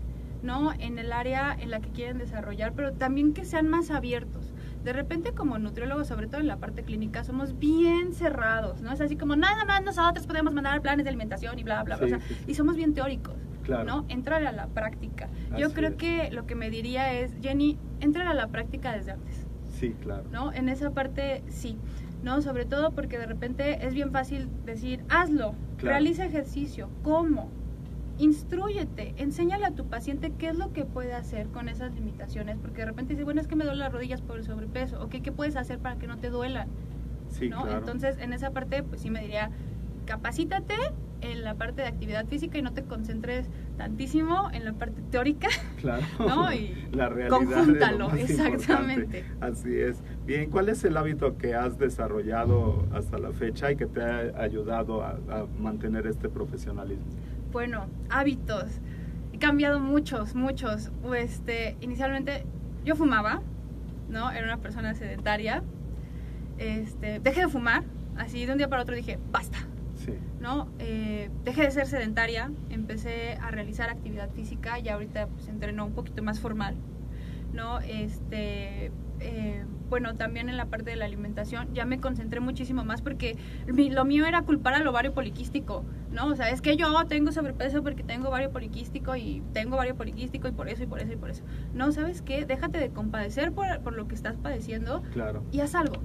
¿no? En el área en la que quieren desarrollar, pero también que sean más abiertos. De repente como nutriólogos, sobre todo en la parte clínica, somos bien cerrados, ¿no? Es así como nada más nosotros podemos mandar planes de alimentación y bla, bla, bla. Y somos bien teóricos. ¿No? Entrar a la práctica. Yo creo que lo que me diría es, Jenny, entrar a la práctica desde antes. Sí, claro. ¿No? En esa parte sí. ¿no? Sobre todo porque de repente es bien fácil decir, hazlo, realiza ejercicio, ¿cómo? Instruyete, enséñale a tu paciente qué es lo que puede hacer con esas limitaciones, porque de repente dice, bueno, es que me duelen las rodillas por el sobrepeso, ok, ¿qué puedes hacer para que no te duelan? Sí, ¿no? Claro. Entonces, en esa parte, pues sí me diría, capacítate en la parte de actividad física y no te concentres tantísimo en la parte teórica. Claro. ¿no? Y la realidad conjúntalo, exactamente. Así es. Bien, ¿cuál es el hábito que has desarrollado hasta la fecha y que te ha ayudado a, mantener este profesionalismo? Bueno, hábitos. He cambiado muchos, muchos. Este, inicialmente yo fumaba, ¿no? Era una persona sedentaria. Este, dejé de fumar, así de un día para otro dije, basta ¿no? Eh, dejé de ser sedentaria, empecé a realizar actividad física y ahorita pues entreno un poquito más formal, ¿no? Este, eh, bueno, también en la parte de la alimentación ya me concentré muchísimo más porque lo mío era culpar al ovario poliquístico, ¿no? O sea, es que yo tengo sobrepeso porque tengo ovario poliquístico y tengo ovario poliquístico y por eso y por eso y por eso. No, ¿sabes qué? Déjate de compadecer por, por lo que estás padeciendo claro. y haz algo,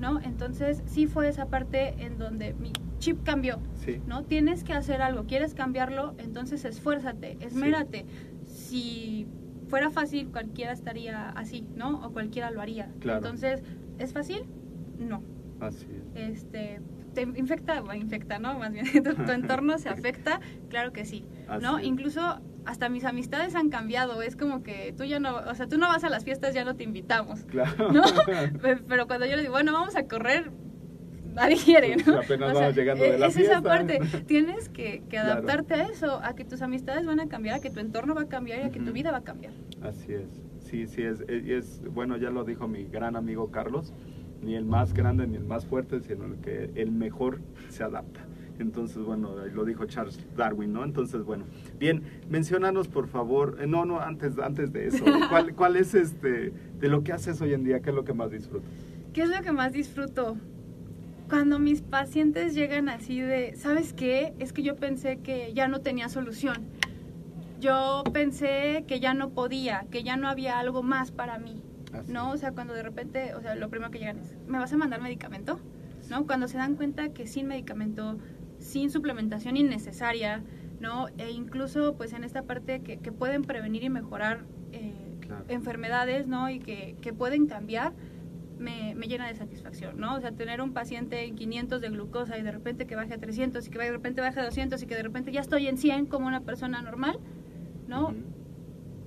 ¿no? Entonces sí fue esa parte en donde mi chip cambió, ¿no? Tienes que hacer algo, quieres cambiarlo, entonces esfuérzate, esmérate. Si fuera fácil, cualquiera estaría así, ¿no? O cualquiera lo haría. Entonces, ¿es fácil? No. Así es. Este, te infecta, o infecta, ¿no? Más bien, tu, entorno se afecta, claro que sí, ¿no? Incluso hasta mis amistades han cambiado, es como que tú ya no, o sea, tú no vas a las fiestas, ya no te invitamos, claro. ¿no? Pero cuando yo les digo, bueno, vamos a correr, nadie quiere, ¿no? apenas vamos llegando de la es esa parte, tienes que, adaptarte a eso, a que tus amistades van a cambiar, a que tu entorno va a cambiar y a que tu vida va a cambiar. Así es, sí, sí, es, es, bueno, ya lo dijo mi gran amigo Carlos, ni el más grande ni el más fuerte, sino el que el mejor se adapta. Entonces, bueno, lo dijo Charles Darwin, ¿no? Entonces, bueno, bien, mencionanos por favor, eh, no, no, antes, antes de eso, ¿cuál, ¿cuál es este, de lo que haces hoy en día, qué es lo que más disfrutas? ¿Qué es lo que más disfruto? Cuando mis pacientes llegan así de, ¿sabes qué? Es que yo pensé que ya no tenía solución. Yo pensé que ya no podía, que ya no había algo más para mí. ¿No? O sea, cuando de repente, o sea, lo primero que llegan es, ¿me vas a mandar medicamento? ¿No? Cuando se dan cuenta que sin medicamento, sin suplementación innecesaria, ¿no? E incluso, pues, en esta parte que, que pueden prevenir y mejorar eh, enfermedades, ¿no? Y que, que pueden cambiar, me, me, llena de satisfacción, ¿no? O sea, tener un paciente en 500 de glucosa y de repente que baje a 300 y que de repente baje a 200 y que de repente ya estoy en 100 como una persona normal, ¿no?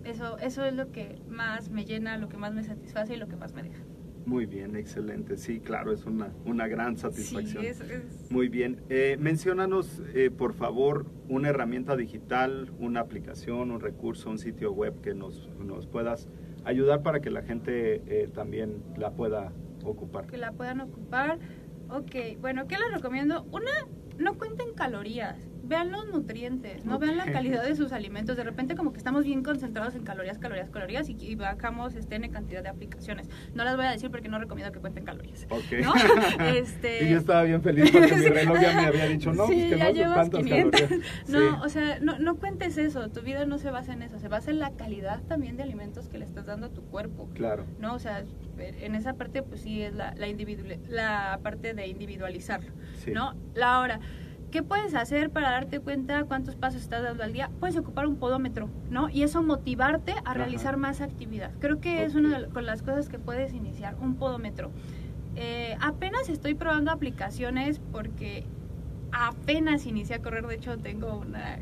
eso, eso es lo que más me llena, lo que más me satisface y lo que más me deja. Muy bien, excelente. Sí, claro, es una, una gran satisfacción. Sí, es, Muy bien. Eh, menciónanos, eh, por favor, una herramienta digital, una aplicación, un recurso, un sitio web que nos, nos puedas ayudar para que la gente eh, también la pueda ocupar. Que la puedan ocupar. Ok, bueno, ¿qué les recomiendo? Una, no cuenten calorías vean los nutrientes, no vean la calidad de sus alimentos. De repente como que estamos bien concentrados en calorías, calorías, calorías y, bajamos este, en cantidad de aplicaciones. No las voy a decir porque no recomiendo que cuenten calorías. Ok. ¿no? este... Y yo estaba bien feliz porque mi reloj ya me había dicho, no, sí, pues que ya no llevas cuántas 500. calorías. No, o sea, no, no cuentes eso. Tu vida no se basa en eso. Se basa en la calidad también de alimentos que le estás dando a tu cuerpo. Claro. ¿No? O sea, en esa parte pues sí es la, la, la parte de individualizarlo. Sí. ¿No? La hora ¿Qué puedes hacer para darte cuenta cuántos pasos estás dando al día? Puedes ocupar un podómetro, ¿no? Y eso motivarte a Ajá. realizar más actividad. Creo que es una de las cosas que puedes iniciar, un podómetro. Eh, apenas estoy probando aplicaciones porque apenas inicié a correr. De hecho, tengo una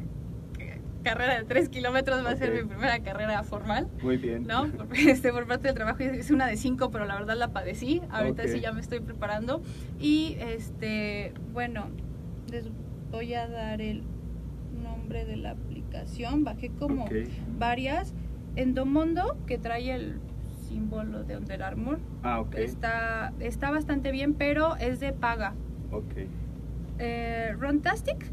carrera de 3 kilómetros, va a ser mi primera carrera formal. Muy bien. ¿no? Por, este, por parte del trabajo es una de cinco, pero la verdad la padecí. Ahorita sí ya me estoy preparando. Y este, bueno, les voy a dar el nombre de la aplicación. Bajé como Ok. varias. Endomondo, que trae el símbolo de Under Armour. Ah, ok. Está, está bastante bien, pero es de paga. Ok. Eh, Runtastic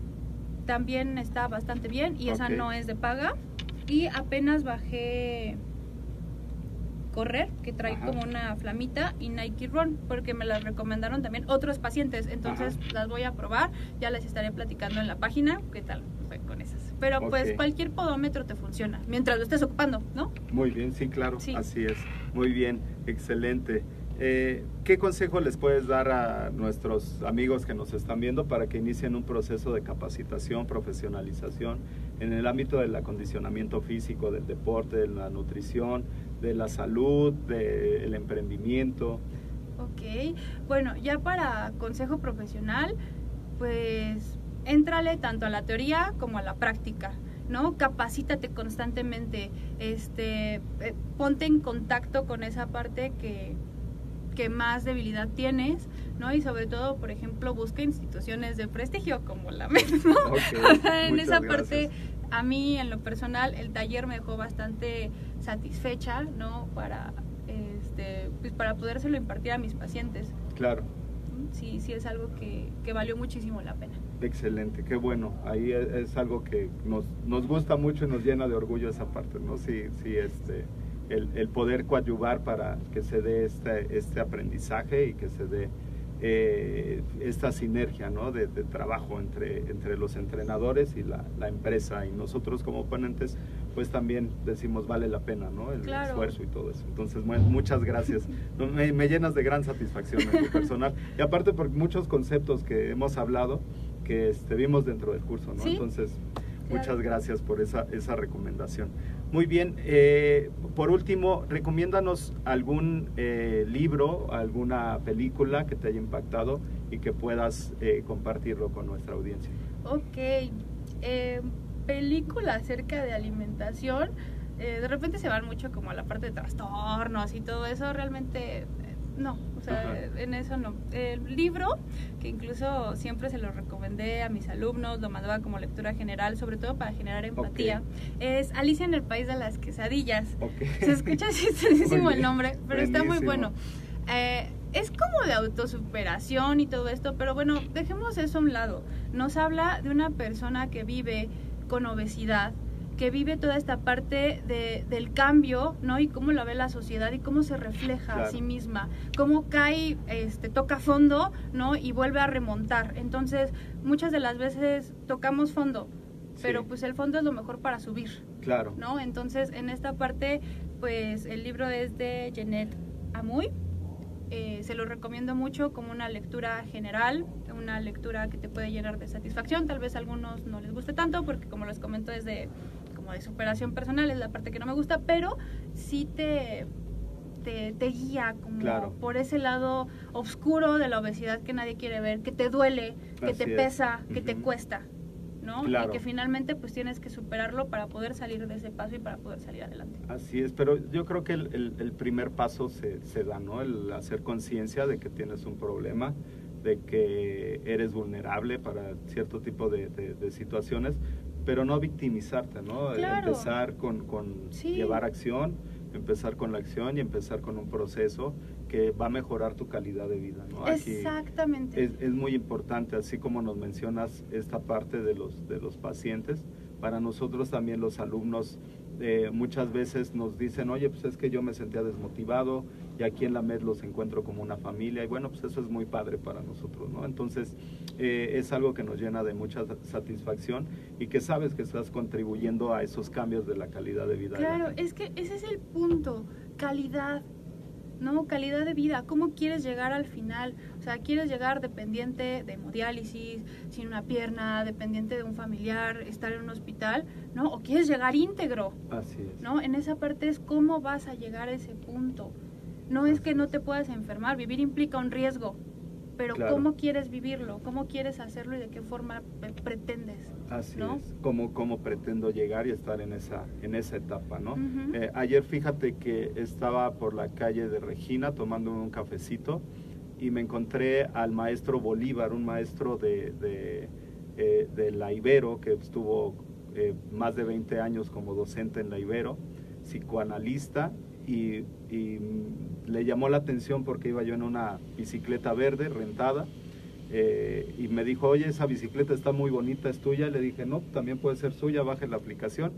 también está bastante bien y esa no es de paga. Y apenas bajé Correr, que trae Ajá. como una flamita, y Nike Run, porque me las recomendaron también otros pacientes. Entonces Ajá. las voy a probar, ya les estaré platicando en la página qué tal fue con esas. Pero pues Ok. cualquier podómetro te funciona, mientras lo estés ocupando, ¿no? Muy bien, sí, claro, Sí. así es. Muy bien, excelente. Eh, ¿Qué consejo les puedes dar a nuestros amigos que nos están viendo para que inicien un proceso de capacitación, profesionalización en el ámbito del acondicionamiento físico, del deporte, de la nutrición, de la salud, del emprendimiento? Ok, bueno, ya para consejo profesional, pues éntrale tanto a la teoría como a la práctica, ¿no? Capacítate constantemente, este, eh, ponte en contacto con esa parte que, que más debilidad tienes, ¿no? Y sobre todo, por ejemplo, busca instituciones de prestigio como la MED, ¿no? Ok, O sea, en esa parte, a mí en lo personal, el taller me dejó bastante satisfecha, ¿no? Para, este, pues para podérselo impartir a mis pacientes. Claro. Sí, sí es algo que, que valió muchísimo la pena. Excelente, qué bueno. Ahí es, es algo que nos, nos gusta mucho y nos llena de orgullo esa parte, ¿no? Sí, sí, este, el, el poder coadyuvar para que se dé este, este aprendizaje y que se dé eh, esta sinergia, ¿no? De, de trabajo entre, entre los entrenadores y la, la empresa y nosotros como ponentes, pues también decimos vale la pena, ¿no? El Claro. esfuerzo y todo eso. Entonces, mu- muchas gracias. Me, me llenas de gran satisfacción en lo personal. Y aparte por muchos conceptos que hemos hablado que este, vimos dentro del curso, ¿no? Sí. Entonces, Claro. muchas gracias por esa, esa recomendación. Muy bien, eh, por último, recomiéndanos algún eh, libro, alguna película que te haya impactado y que puedas eh, compartirlo con nuestra audiencia. Ok, eh, película acerca de alimentación. eh, de repente se van mucho como a la parte de trastornos y todo eso. Realmente eh, no, o sea, Ajá. en eso no. El libro, que incluso siempre se lo recomendé a mis alumnos, lo mandaba como lectura general, sobre todo para generar empatía, es Alicia en el País de las Quesadillas. Se escucha chistosísimo el nombre, pero está muy bueno. Eh, es como de autosuperación y todo esto, pero bueno, dejemos eso a un lado. Nos habla de una persona que vive con obesidad, que vive toda esta parte de, del cambio, ¿no? Y cómo la ve la sociedad y cómo se refleja a sí misma, cómo cae, este, toca fondo, ¿no? Y vuelve a remontar. Entonces, muchas de las veces tocamos fondo, pero Sí. pues el fondo es lo mejor para subir. Claro. ¿no? Entonces, en esta parte, pues el libro es de Jeanette Amuy. Eh, se lo recomiendo mucho como una lectura general, una lectura que te puede llenar de satisfacción. Tal vez a algunos no les guste tanto, porque como les comento es de como de superación personal, es la parte que no me gusta, pero sí te, te, te guía como Claro. por ese lado oscuro de la obesidad que nadie quiere ver, que te duele, que Así te es. pesa, que te cuesta. ¿No? Claro. Y que finalmente pues tienes que superarlo para poder salir de ese paso y para poder salir adelante. Así es, pero yo creo que el, el- el primer paso se, se da, ¿no? El hacer conciencia de que tienes un problema, de que eres vulnerable para cierto tipo de, de- de situaciones, pero no victimizarte, ¿no? Claro. Empezar con, con Sí. llevar acción, empezar con la acción y empezar con un proceso que va a mejorar tu calidad de vida, ¿no? Exactamente. es, es muy importante, así como nos mencionas esta parte de los, de los pacientes, para nosotros también los alumnos eh, muchas veces nos dicen, oye, pues es que yo me sentía desmotivado y aquí en la MED los encuentro como una familia y bueno, pues eso es muy padre para nosotros, ¿no? Entonces eh, es algo que nos llena de mucha satisfacción y que sabes que estás contribuyendo a esos cambios de la calidad de vida. Claro, es que ese es el punto, calidad. ¿No? Calidad de vida, ¿cómo quieres llegar al final? O sea, ¿quieres llegar dependiente de hemodiálisis, sin una pierna, dependiente de un familiar, estar en un hospital, ¿no? ¿O quieres llegar íntegro? Así es. ¿No? En esa parte es cómo vas a llegar a ese punto. No es que no te puedas enfermar, vivir implica un riesgo, pero Claro. ¿cómo quieres vivirlo? ¿Cómo quieres hacerlo y de qué forma pre- pretendes? Así ¿no? es, cómo, cómo pretendo llegar y estar en esa, en esa etapa, ¿no? Eh, ayer fíjate que estaba por la calle de Regina tomando un cafecito y me encontré al maestro Bolívar, un maestro de, de, eh, de la Ibero que estuvo eh, más de 20 años como docente en la Ibero, psicoanalista, y, y, le llamó la atención porque iba yo en una bicicleta verde rentada eh, y me dijo, oye, esa bicicleta está muy bonita, ¿es tuya? Le dije, no, también puede ser suya, baje la aplicación.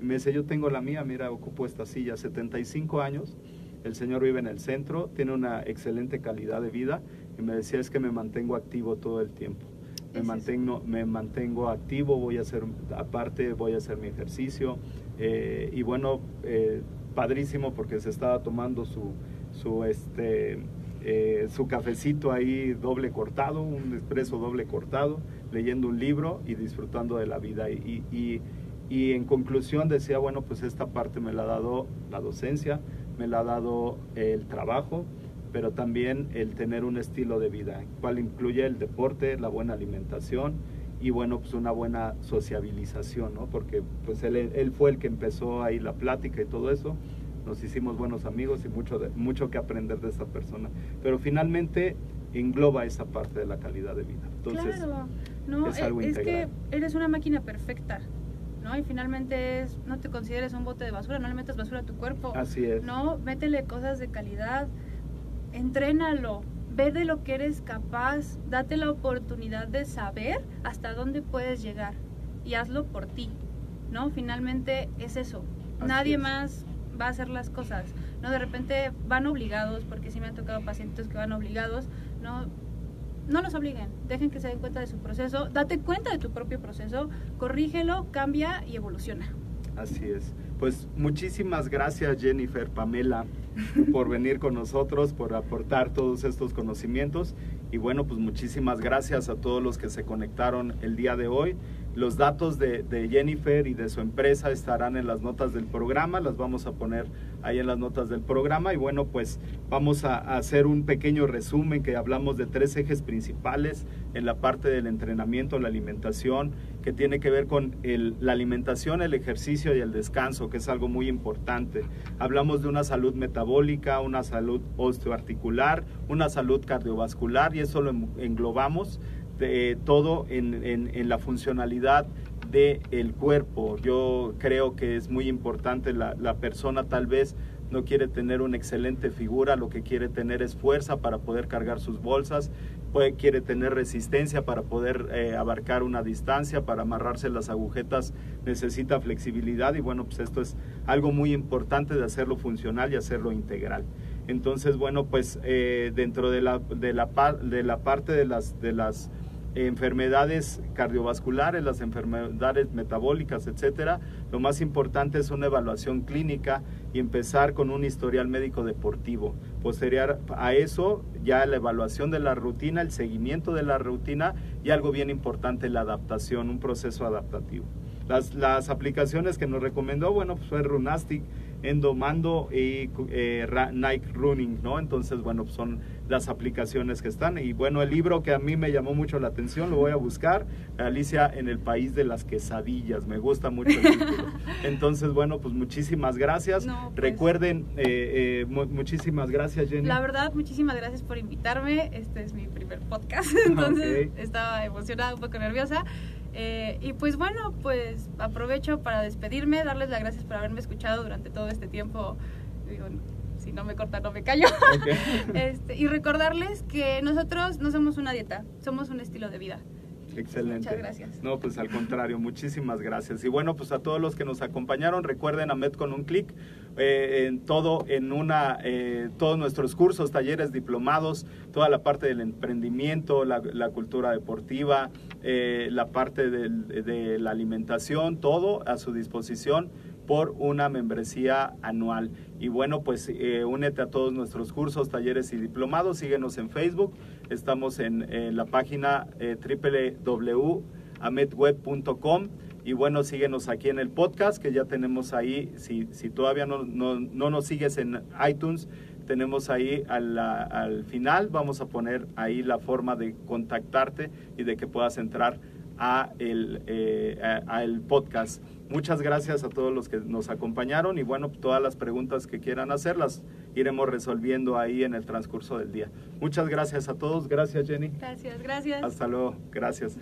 Y me dice, yo tengo la mía, mira, ocupo esta silla, 75 años, el señor vive en el centro, tiene una excelente calidad de vida y me decía, es que me mantengo activo todo el tiempo. Me mantengo, me mantengo activo, voy a hacer, aparte voy a hacer mi ejercicio eh, y bueno, eh, padrísimo porque se estaba tomando su, su, este, eh, su cafecito ahí doble cortado, un expreso doble cortado, leyendo un libro y disfrutando de la vida. Y, y, y en conclusión decía, bueno, pues esta parte me la ha dado la docencia, me la ha dado el trabajo, pero también el tener un estilo de vida, cual incluye el deporte, la buena alimentación y bueno, pues una buena sociabilización, ¿no? Porque pues él, él fue el que empezó ahí la plática y todo eso, nos hicimos buenos amigos y mucho, de- mucho que aprender de esta persona, pero finalmente engloba esa parte de la calidad de vida. Entonces, claro, no, es algo que integral. eres una máquina perfecta, ¿no? Y finalmente es, no te consideres un bote de basura, no le metas basura a tu cuerpo. así es. No, métele cosas de calidad, entrénalo, ve de lo que eres capaz, date la oportunidad de saber hasta dónde puedes llegar y hazlo por ti, ¿no? Finalmente es eso, Así nadie es. más va a hacer las cosas, ¿no? De repente van obligados, porque sí me han tocado pacientes que van obligados, ¿no? No los obliguen, dejen que se den cuenta de su proceso, date cuenta de tu propio proceso, corrígelo, cambia y evoluciona. Así es. Pues muchísimas gracias Jennifer, Pamela, por venir con nosotros, por aportar todos estos conocimientos. Y bueno, pues muchísimas gracias a todos los que se conectaron el día de hoy. Los datos de, Jennifer y de su empresa estarán en las notas del programa, las vamos a poner ahí en las notas del programa. Y bueno, pues vamos a, hacer un pequeño resumen que hablamos de tres ejes principales en la parte del entrenamiento, la alimentación, que tiene que ver con la alimentación, el ejercicio y el descanso, que es algo muy importante. Hablamos de una salud metabólica, una salud osteoarticular, una salud cardiovascular y eso lo en- englobamos de todo en, en- en la funcionalidad del cuerpo. Yo creo que es muy importante la, la persona tal vez no quiere tener una excelente figura, lo que quiere tener es fuerza para poder cargar sus bolsas, puede, quiere tener resistencia para poder eh, abarcar una distancia, para amarrarse las agujetas necesita flexibilidad y bueno, pues esto es algo muy importante de hacerlo funcional y hacerlo integral. Entonces, bueno, pues eh, dentro de la, de, la, de la parte de las, de las enfermedades cardiovasculares, las enfermedades metabólicas, etcétera, lo más importante es una evaluación clínica y empezar con un historial médico deportivo. Posterior a eso, ya la evaluación de la rutina, el seguimiento de la rutina y algo bien importante, la adaptación, un proceso adaptativo. Las, las aplicaciones que nos recomendó, bueno, pues fue Runastic, Endomando y eh, Nike Running, ¿no? Entonces, bueno, pues son las aplicaciones que están. Y bueno, el libro que a mí me llamó mucho la atención, lo voy a buscar, Alicia en el País de las Quesadillas, me gusta mucho el título. Entonces, bueno, pues muchísimas gracias. No, pues. Recuerden, eh, eh, mu- muchísimas gracias, Jenny. La verdad, muchísimas gracias por invitarme. Este es mi primer podcast, entonces estaba emocionada, un poco nerviosa. Eh, y pues bueno, pues aprovecho para despedirme, darles las gracias por haberme escuchado durante todo este tiempo. Digo, no me corta, no me callo. Este, y recordarles que nosotros no somos una dieta, somos un estilo de vida. Excelente. Muchas gracias. No, pues al contrario, muchísimas gracias. Y bueno, pues a todos los que nos acompañaron, recuerden a Med con un clic, eh, en todo, en una, eh, todos nuestros cursos, talleres, diplomados, toda la parte del emprendimiento, la, la cultura deportiva, eh, la parte del- de la alimentación, todo a su disposición. Por una membresía anual. Y bueno, pues eh, únete a todos nuestros cursos, talleres y diplomados. Síguenos en Facebook. Estamos en, la página eh, www.amedweb.com. Y bueno, síguenos aquí en el podcast que ya tenemos ahí. Si, si todavía no, no, no nos sigues en iTunes, tenemos ahí al, al, final, vamos a poner ahí la forma de contactarte y de que puedas entrar a el, eh, a el podcast. Muchas gracias a todos los que nos acompañaron y bueno, todas las preguntas que quieran hacer las iremos resolviendo ahí en el transcurso del día. Muchas gracias a todos. Gracias Jenny. Gracias, gracias. Hasta luego. Gracias.